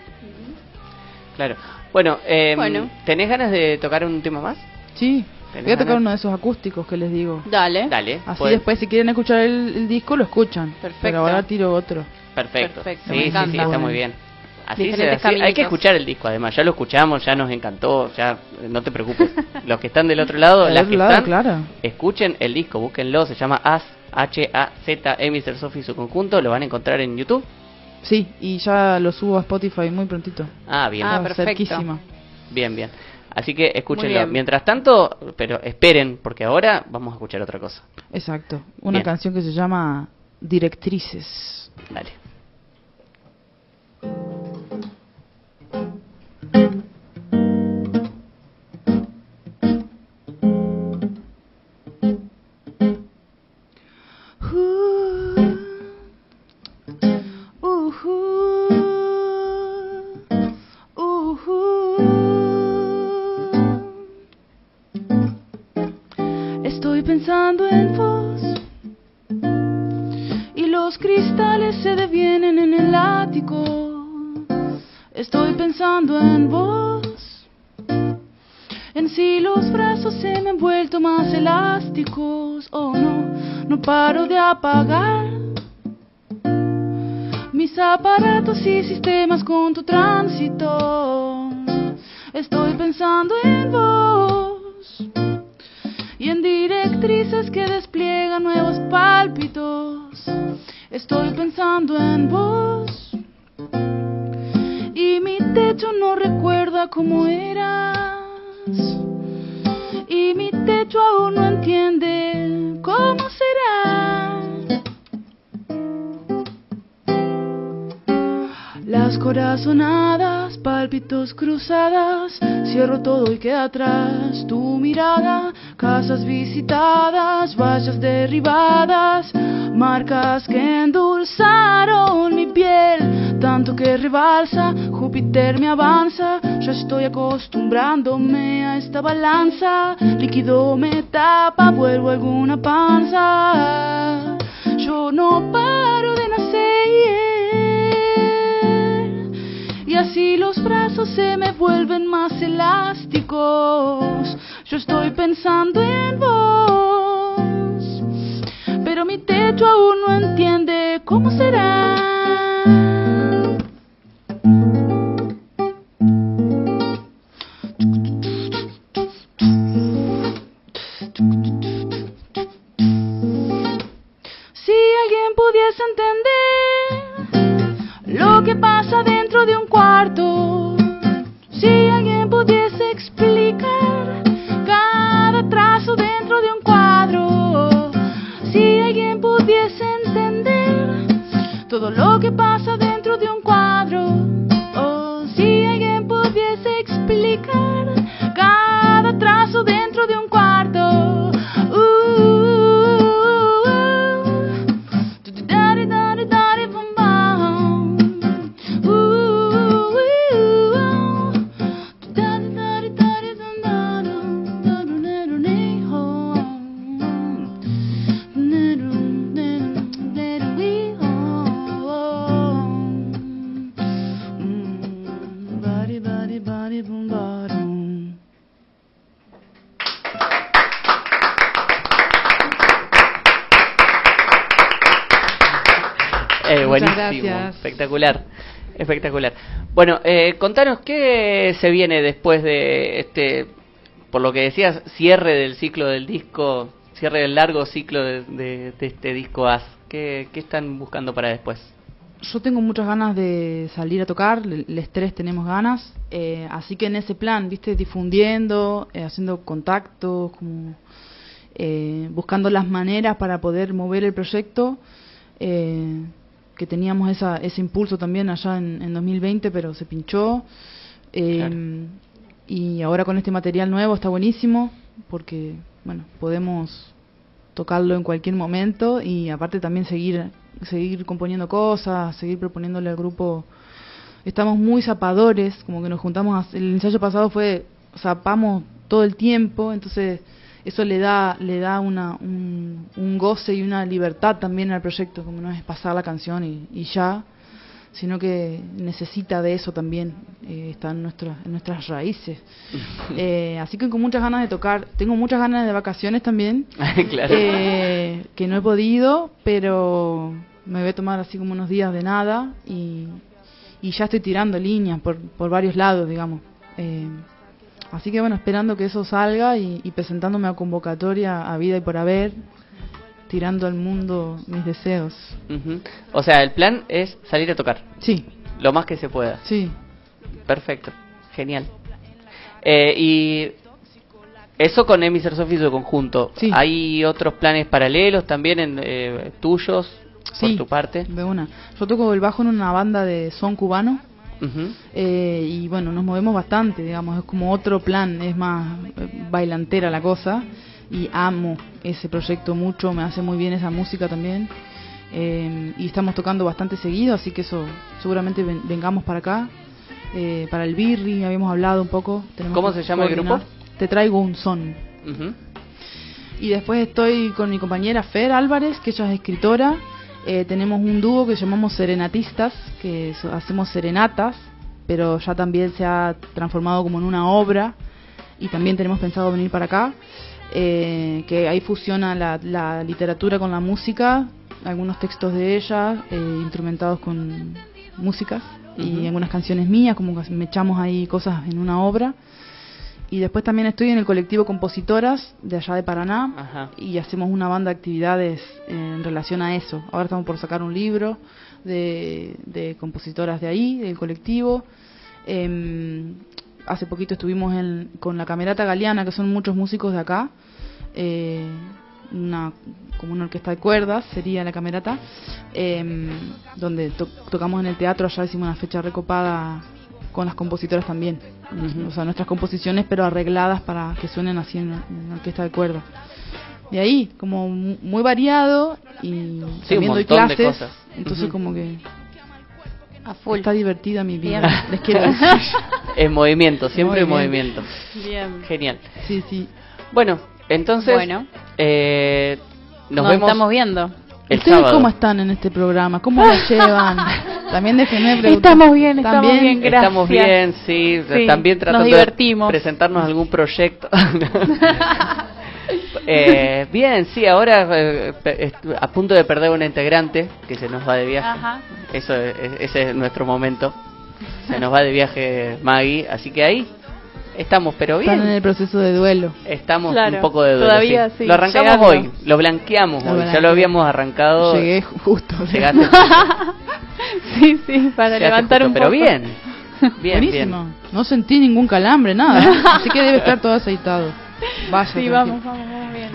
Claro. Bueno, eh, Bueno. ¿tenés ganas de tocar un tema más? Sí. ¿Tenés Voy a tocar ganas? uno de esos acústicos que les digo. Dale. Dale. Así después si quieren escuchar el, el disco lo escuchan. Perfecto. Pero ahora tiro otro. Perfecto. Perfecto, Sí, sí, sí, está muy bien. Así, se- así- hay que escuchar el disco además, ya lo escuchamos, ya nos encantó, ya no te preocupes. [LAUGHS] Los que están del otro lado, las otro que lado, están, claro. escuchen el disco, búsquenlo, se llama As H A Z E Mr. Sophie y su conjunto, lo van a encontrar en YouTube. Sí, y ya lo subo a Spotify muy prontito. Ah, bien. Ah, perfecto. Bien, bien. Así que escúchenlo. Mientras tanto, pero esperen, porque ahora vamos a escuchar otra cosa. Exacto. Una Bien. canción que se llama Directrices. Dale. Paro de apagar mis aparatos y sistemas con tu tránsito. Estoy pensando en vos y en directrices que despliegan nuevos pálpitos. Estoy pensando en vos y mi techo no recuerda cómo eras y mi techo aún no entiende cómo Las corazonadas, pálpitos cruzadas, cierro todo y queda atrás. Tu mirada, casas visitadas, vallas derribadas, marcas que endulzaron mi piel, tanto que rebalsa, Júpiter me avanza, yo estoy acostumbrándome a esta balanza, líquido me tapa, vuelvo alguna panza, yo no paro así los brazos se me vuelven más elásticos. Yo estoy pensando en vos, pero mi techo aún no entiende cómo será. Si alguien pudiese entender lo que pasa dentro de un cuarto, si alguien pudiese explicar cada trazo dentro de un cuadro, si alguien pudiese entender todo lo que pasa dentro espectacular, espectacular. Bueno, eh, contanos qué se viene después de este, por lo que decías, cierre del ciclo del disco, cierre del largo ciclo de, este disco As. ¿Qué, están buscando para después? Yo tengo muchas ganas de salir a tocar, l- los tres tenemos ganas, eh, así que en ese plan, viste, difundiendo, eh, haciendo contactos, como eh, buscando las maneras para poder mover el proyecto, eh, que teníamos esa, ese impulso también allá en, en 2020, pero se pinchó. Eh, Y ahora con este material nuevo está buenísimo, porque, bueno, podemos tocarlo en cualquier momento y aparte también seguir seguir componiendo cosas, seguir proponiéndole al grupo. Estamos muy zapadores, como que nos juntamos, a- el ensayo pasado fue zapamos todo el tiempo, entonces eso le da le da una un, un goce y una libertad también al proyecto, como no es pasar la canción y, y ya, sino que necesita de eso también, eh, está en, nuestras en nuestras raíces. [LAUGHS] Eh, así que con muchas ganas de tocar, tengo muchas ganas de vacaciones también, [LAUGHS] Claro. eh, que no he podido, pero me voy a tomar así como unos días de nada y, y ya estoy tirando líneas por, por varios lados, digamos. Así que bueno, esperando que eso salga y, y presentándome a convocatoria a vida y por haber, tirando al mundo mis deseos. O sea, el plan es salir a tocar. Sí. Lo más que se pueda. Sí. Perfecto. Genial. Eh, y eso con Emiser Sophie su conjunto. Sí. ¿Hay otros planes paralelos también en, eh, tuyos por Sí, tu parte? de una. Yo toco el bajo en una banda de son cubano. Ujú. Eh, y bueno, nos movemos bastante, digamos, es como otro plan, es más eh, bailantera la cosa y amo ese proyecto mucho, me hace muy bien esa música también Eh, y estamos tocando bastante seguido, así que eso seguramente ven- vengamos para acá, eh, para el Birri, habíamos hablado un poco. tenemos ¿Cómo se llama el grupo? Te traigo un son. Ujú. Y después estoy con mi compañera Fer Álvarez, que ella es escritora. Eh, tenemos un dúo que llamamos Serenatistas, que hacemos serenatas, pero ya también se ha transformado como en una obra y también tenemos pensado venir para acá, eh, que ahí fusiona la, la literatura con la música, algunos textos de ella, eh, instrumentados con músicas y algunas canciones mías, como que me echamos ahí cosas en una obra. Y después también estoy en el colectivo Compositoras de allá de Paraná Ajá. y hacemos una banda de actividades en relación a eso. Ahora estamos por sacar un libro de, de compositoras de ahí, del colectivo. Em, hace poquito estuvimos en- con la Camerata Galeana, que son muchos músicos de acá. eh, una como una orquesta de cuerdas sería la Camerata, em, donde to- tocamos en el teatro. Allá hicimos una fecha recopada con las compositoras también. O sea, nuestras composiciones, pero arregladas para que suenen así en orquesta de cuerda. De ahí, como mu- muy variado y Sí, un también doy montón de clases. cosas. Entonces, como que A full. está divertida mi vida. Bien. Les quiero decir. [LAUGHS] En movimiento, siempre en movimiento. Bien. Genial. Sí, sí. Bueno, entonces Bueno. eh, nos, Nos vemos estamos viendo. el ¿Ustedes sábado. cómo están en este programa? ¿Cómo la [LAUGHS] llevan? También déjenme preguntar. Estamos bien, estamos ¿También? bien, gracias. Estamos bien, sí, Sí, también nos tratando divertimos. de presentarnos algún proyecto. [LAUGHS] Eh, bien, sí, ahora eh, a punto de perder una integrante que se nos va de viaje. Ajá. Eso es- ese es nuestro momento. Se nos va de viaje Maggie, así que ahí estamos, pero bien. Están en el proceso de duelo. Estamos Claro, un poco de duelo. todavía sí. sí, Lo arrancamos llegando. hoy, lo blanqueamos Lo hoy. Ya lo habíamos arrancado. Llegué justo. Llegaste [LAUGHS] Sí, sí, para Llegaste levantar justo, un pero poco. bien. [LAUGHS] Bien, Buenísimo. bien. No sentí ningún calambre, nada. [LAUGHS] Así que debe estar todo aceitado. Vaya. Sí, tranquilo. vamos, vamos, vamos bien.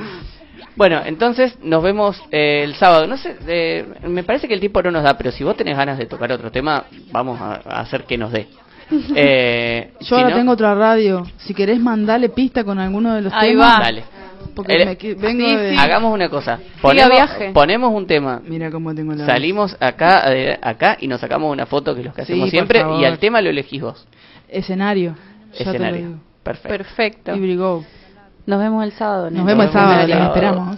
Bueno, entonces nos vemos eh, el sábado. No sé, eh, me parece que el tiempo no nos da, pero si vos tenés ganas de tocar otro tema, vamos a, a hacer que nos dé. [LAUGHS] Eh, Yo si ahora no- tengo otra radio. Si querés mandarle pista con alguno de los Ahí temas. va. Dale. Porque El- me vengo Sí, de... sí. Hagamos una cosa. Ponemos, viaje. ponemos un tema. Mira cómo tengo la Salimos acá, de- acá y nos sacamos una foto que es lo que Sí, hacemos siempre favor. y al tema lo elegís vos. Escenario. Ya Escenario. Perfecto. Perfecto. Y brigó. Nos vemos el sábado. Nos vemos el sábado, les sábado. esperamos.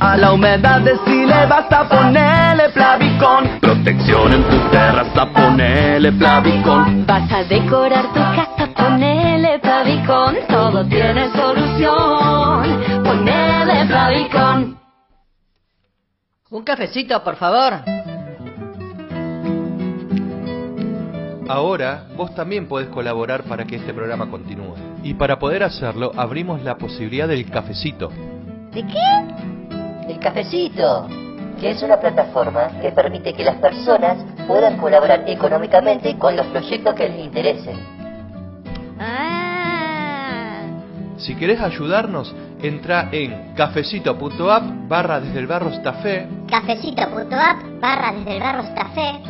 A la humedad decile basta ponerle Plavicón. Protección en tu terraza, ponele Plavicón. Vas a decorar tu casa, ponele Plavicón. Todo tiene solución. Ponele Plavicón. Un cafecito, por favor. Ahora vos también podés colaborar para que este programa continúe. Y para poder hacerlo abrimos la posibilidad del cafecito. ¿De qué? El cafecito, que es una plataforma que permite que las personas puedan colaborar económicamente con los proyectos que les interesen. Si querés ayudarnos, entra en cafecito.app barra desde el barro Cafecito.app barra desde el barro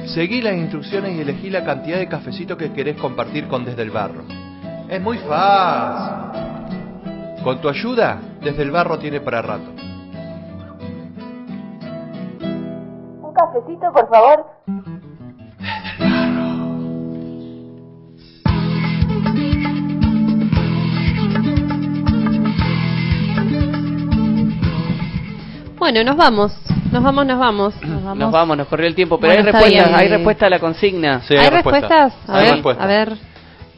seguí las instrucciones y elegí la cantidad de cafecito que querés compartir con Desde el Barro. Es muy fácil. Con tu ayuda, Desde el Barro tiene para rato. Cafecito, por favor. Bueno, nos vamos. Nos vamos, nos vamos. Nos vamos. Nos vamos, nos corrió el tiempo, pero Bueno, hay respuestas, bien. hay respuesta a la consigna. Sí, ¿Hay respuestas? A Hay ver, respuesta. a ver.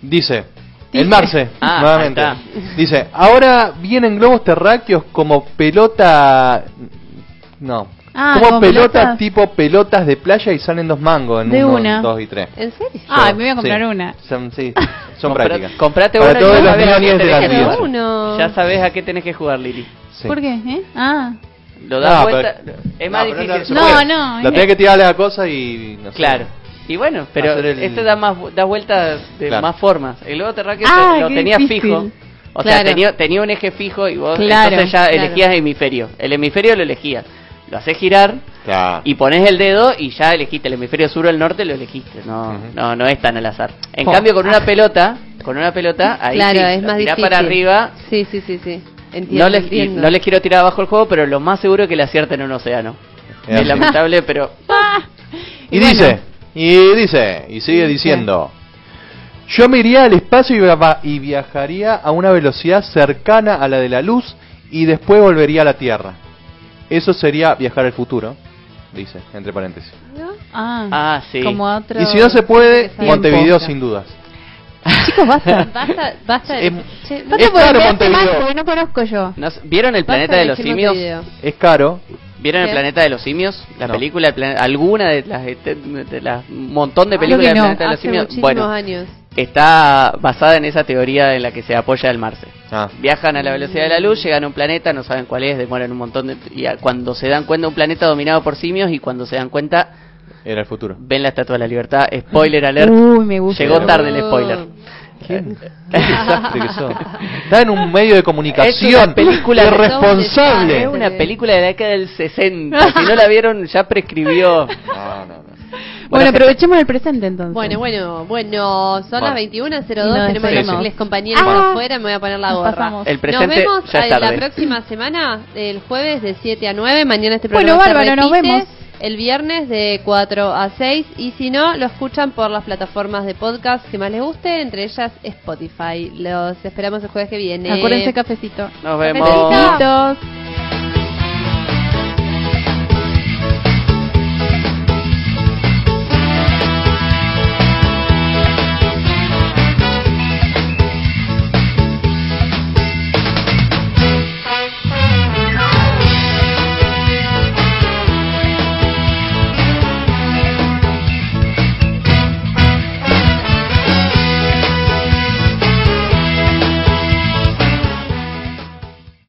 Dice, Dice. el Marce, Ah, nuevamente. Dice, ahora vienen globos terráqueos como pelota... No. Ah, como pelotas pelotas. tipo pelotas de playa y salen dos mangos en De uno, una. dos y tres. ¿En serio? Ay, me voy a comprar Sí. una. Son, sí, [LAUGHS] son Compra- prácticas. Comprate Para una todos los a niños de tenés la que vida. jugar. Uno. Ya sabes a qué tenés que jugar, Lili. Sí. ¿Por qué? ¿Eh? Ah. Lo das No, vuelta. pero- es más no, difícil. No, puede. no, La es- tenés que tirarle la cosa y... No sé. Claro. Y bueno, pero el- este da más da vueltas de Claro. más formas. El globo terráqueo Ah, lo qué tenías difícil. fijo. O sea, tenía, tenía un eje fijo y vos Claro, entonces ya claro. elegías hemisferio. El hemisferio lo elegías. Lo haces girar Claro. y pones el dedo y ya elegiste el hemisferio sur o el norte, lo elegiste. No, no, no es tan al azar. En Oh. cambio, con una pelota, con una pelota, ahí claro, sí, es más difícil. para arriba. Sí, sí, sí, sí. Entiendo, No les, y entiendo. no les quiero tirar abajo el juego, pero lo más seguro es que le acierten en un océano. Es lamentable, pero [LAUGHS] Y, Y bueno. dice, y dice, y sigue diciendo, yo me iría al espacio y, va- y viajaría a una velocidad cercana a la de la luz y después volvería a la Tierra. Eso sería viajar al futuro, dice, entre paréntesis. Ah. Ah, sí. Como otro. Y si no se puede. Montevideo sin dudas. Chicos, basta. [LAUGHS] Basta, basta. Es- Che, Basta Es caro Montevideo. porque no conozco yo. ¿no s- ¿vieron el basta planeta de los decir simios? Montevideo. Es caro. ¿Vieron el ¿Qué? planeta de los simios? La No. película, el alguna de las, este- de las un montón de Creo películas que del no. planeta de los simios. Bueno, años. Está basada en esa teoría en la que se apoya el Marce. Ah, Viajan a la velocidad de la luz, llegan a un planeta, no saben cuál es, demoran un montón de... Y a- cuando se dan cuenta, un planeta dominado por simios y cuando se dan cuenta, era el futuro. ven la Estatua de la Libertad. Spoiler alert. Uy, me gusta. Llegó tarde el spoiler. ¿Qué, qué desastre que sos. Está en un medio de Es comunicación. una película irresponsable. Es una película de la década del 60. Si no la vieron, ya prescribió. No, no, no. Bueno, aprovechemos el presente entonces. Bueno, bueno, bueno, son las Bueno. 21.02, Y nos tenemos despedimos. los compañeros Ah. por afuera, me voy a poner la Nos gorra. pasamos. El presente nos vemos ya es la próxima semana, el jueves de 7 a 9, mañana este Bueno, programa se bárbaro, nos vemos. El viernes de 4 a 6 y si no, lo escuchan por las plataformas de podcast que más les guste, entre ellas Spotify. Los esperamos el jueves que viene. Acuérdense cafecito. Nos vemos. Besitos.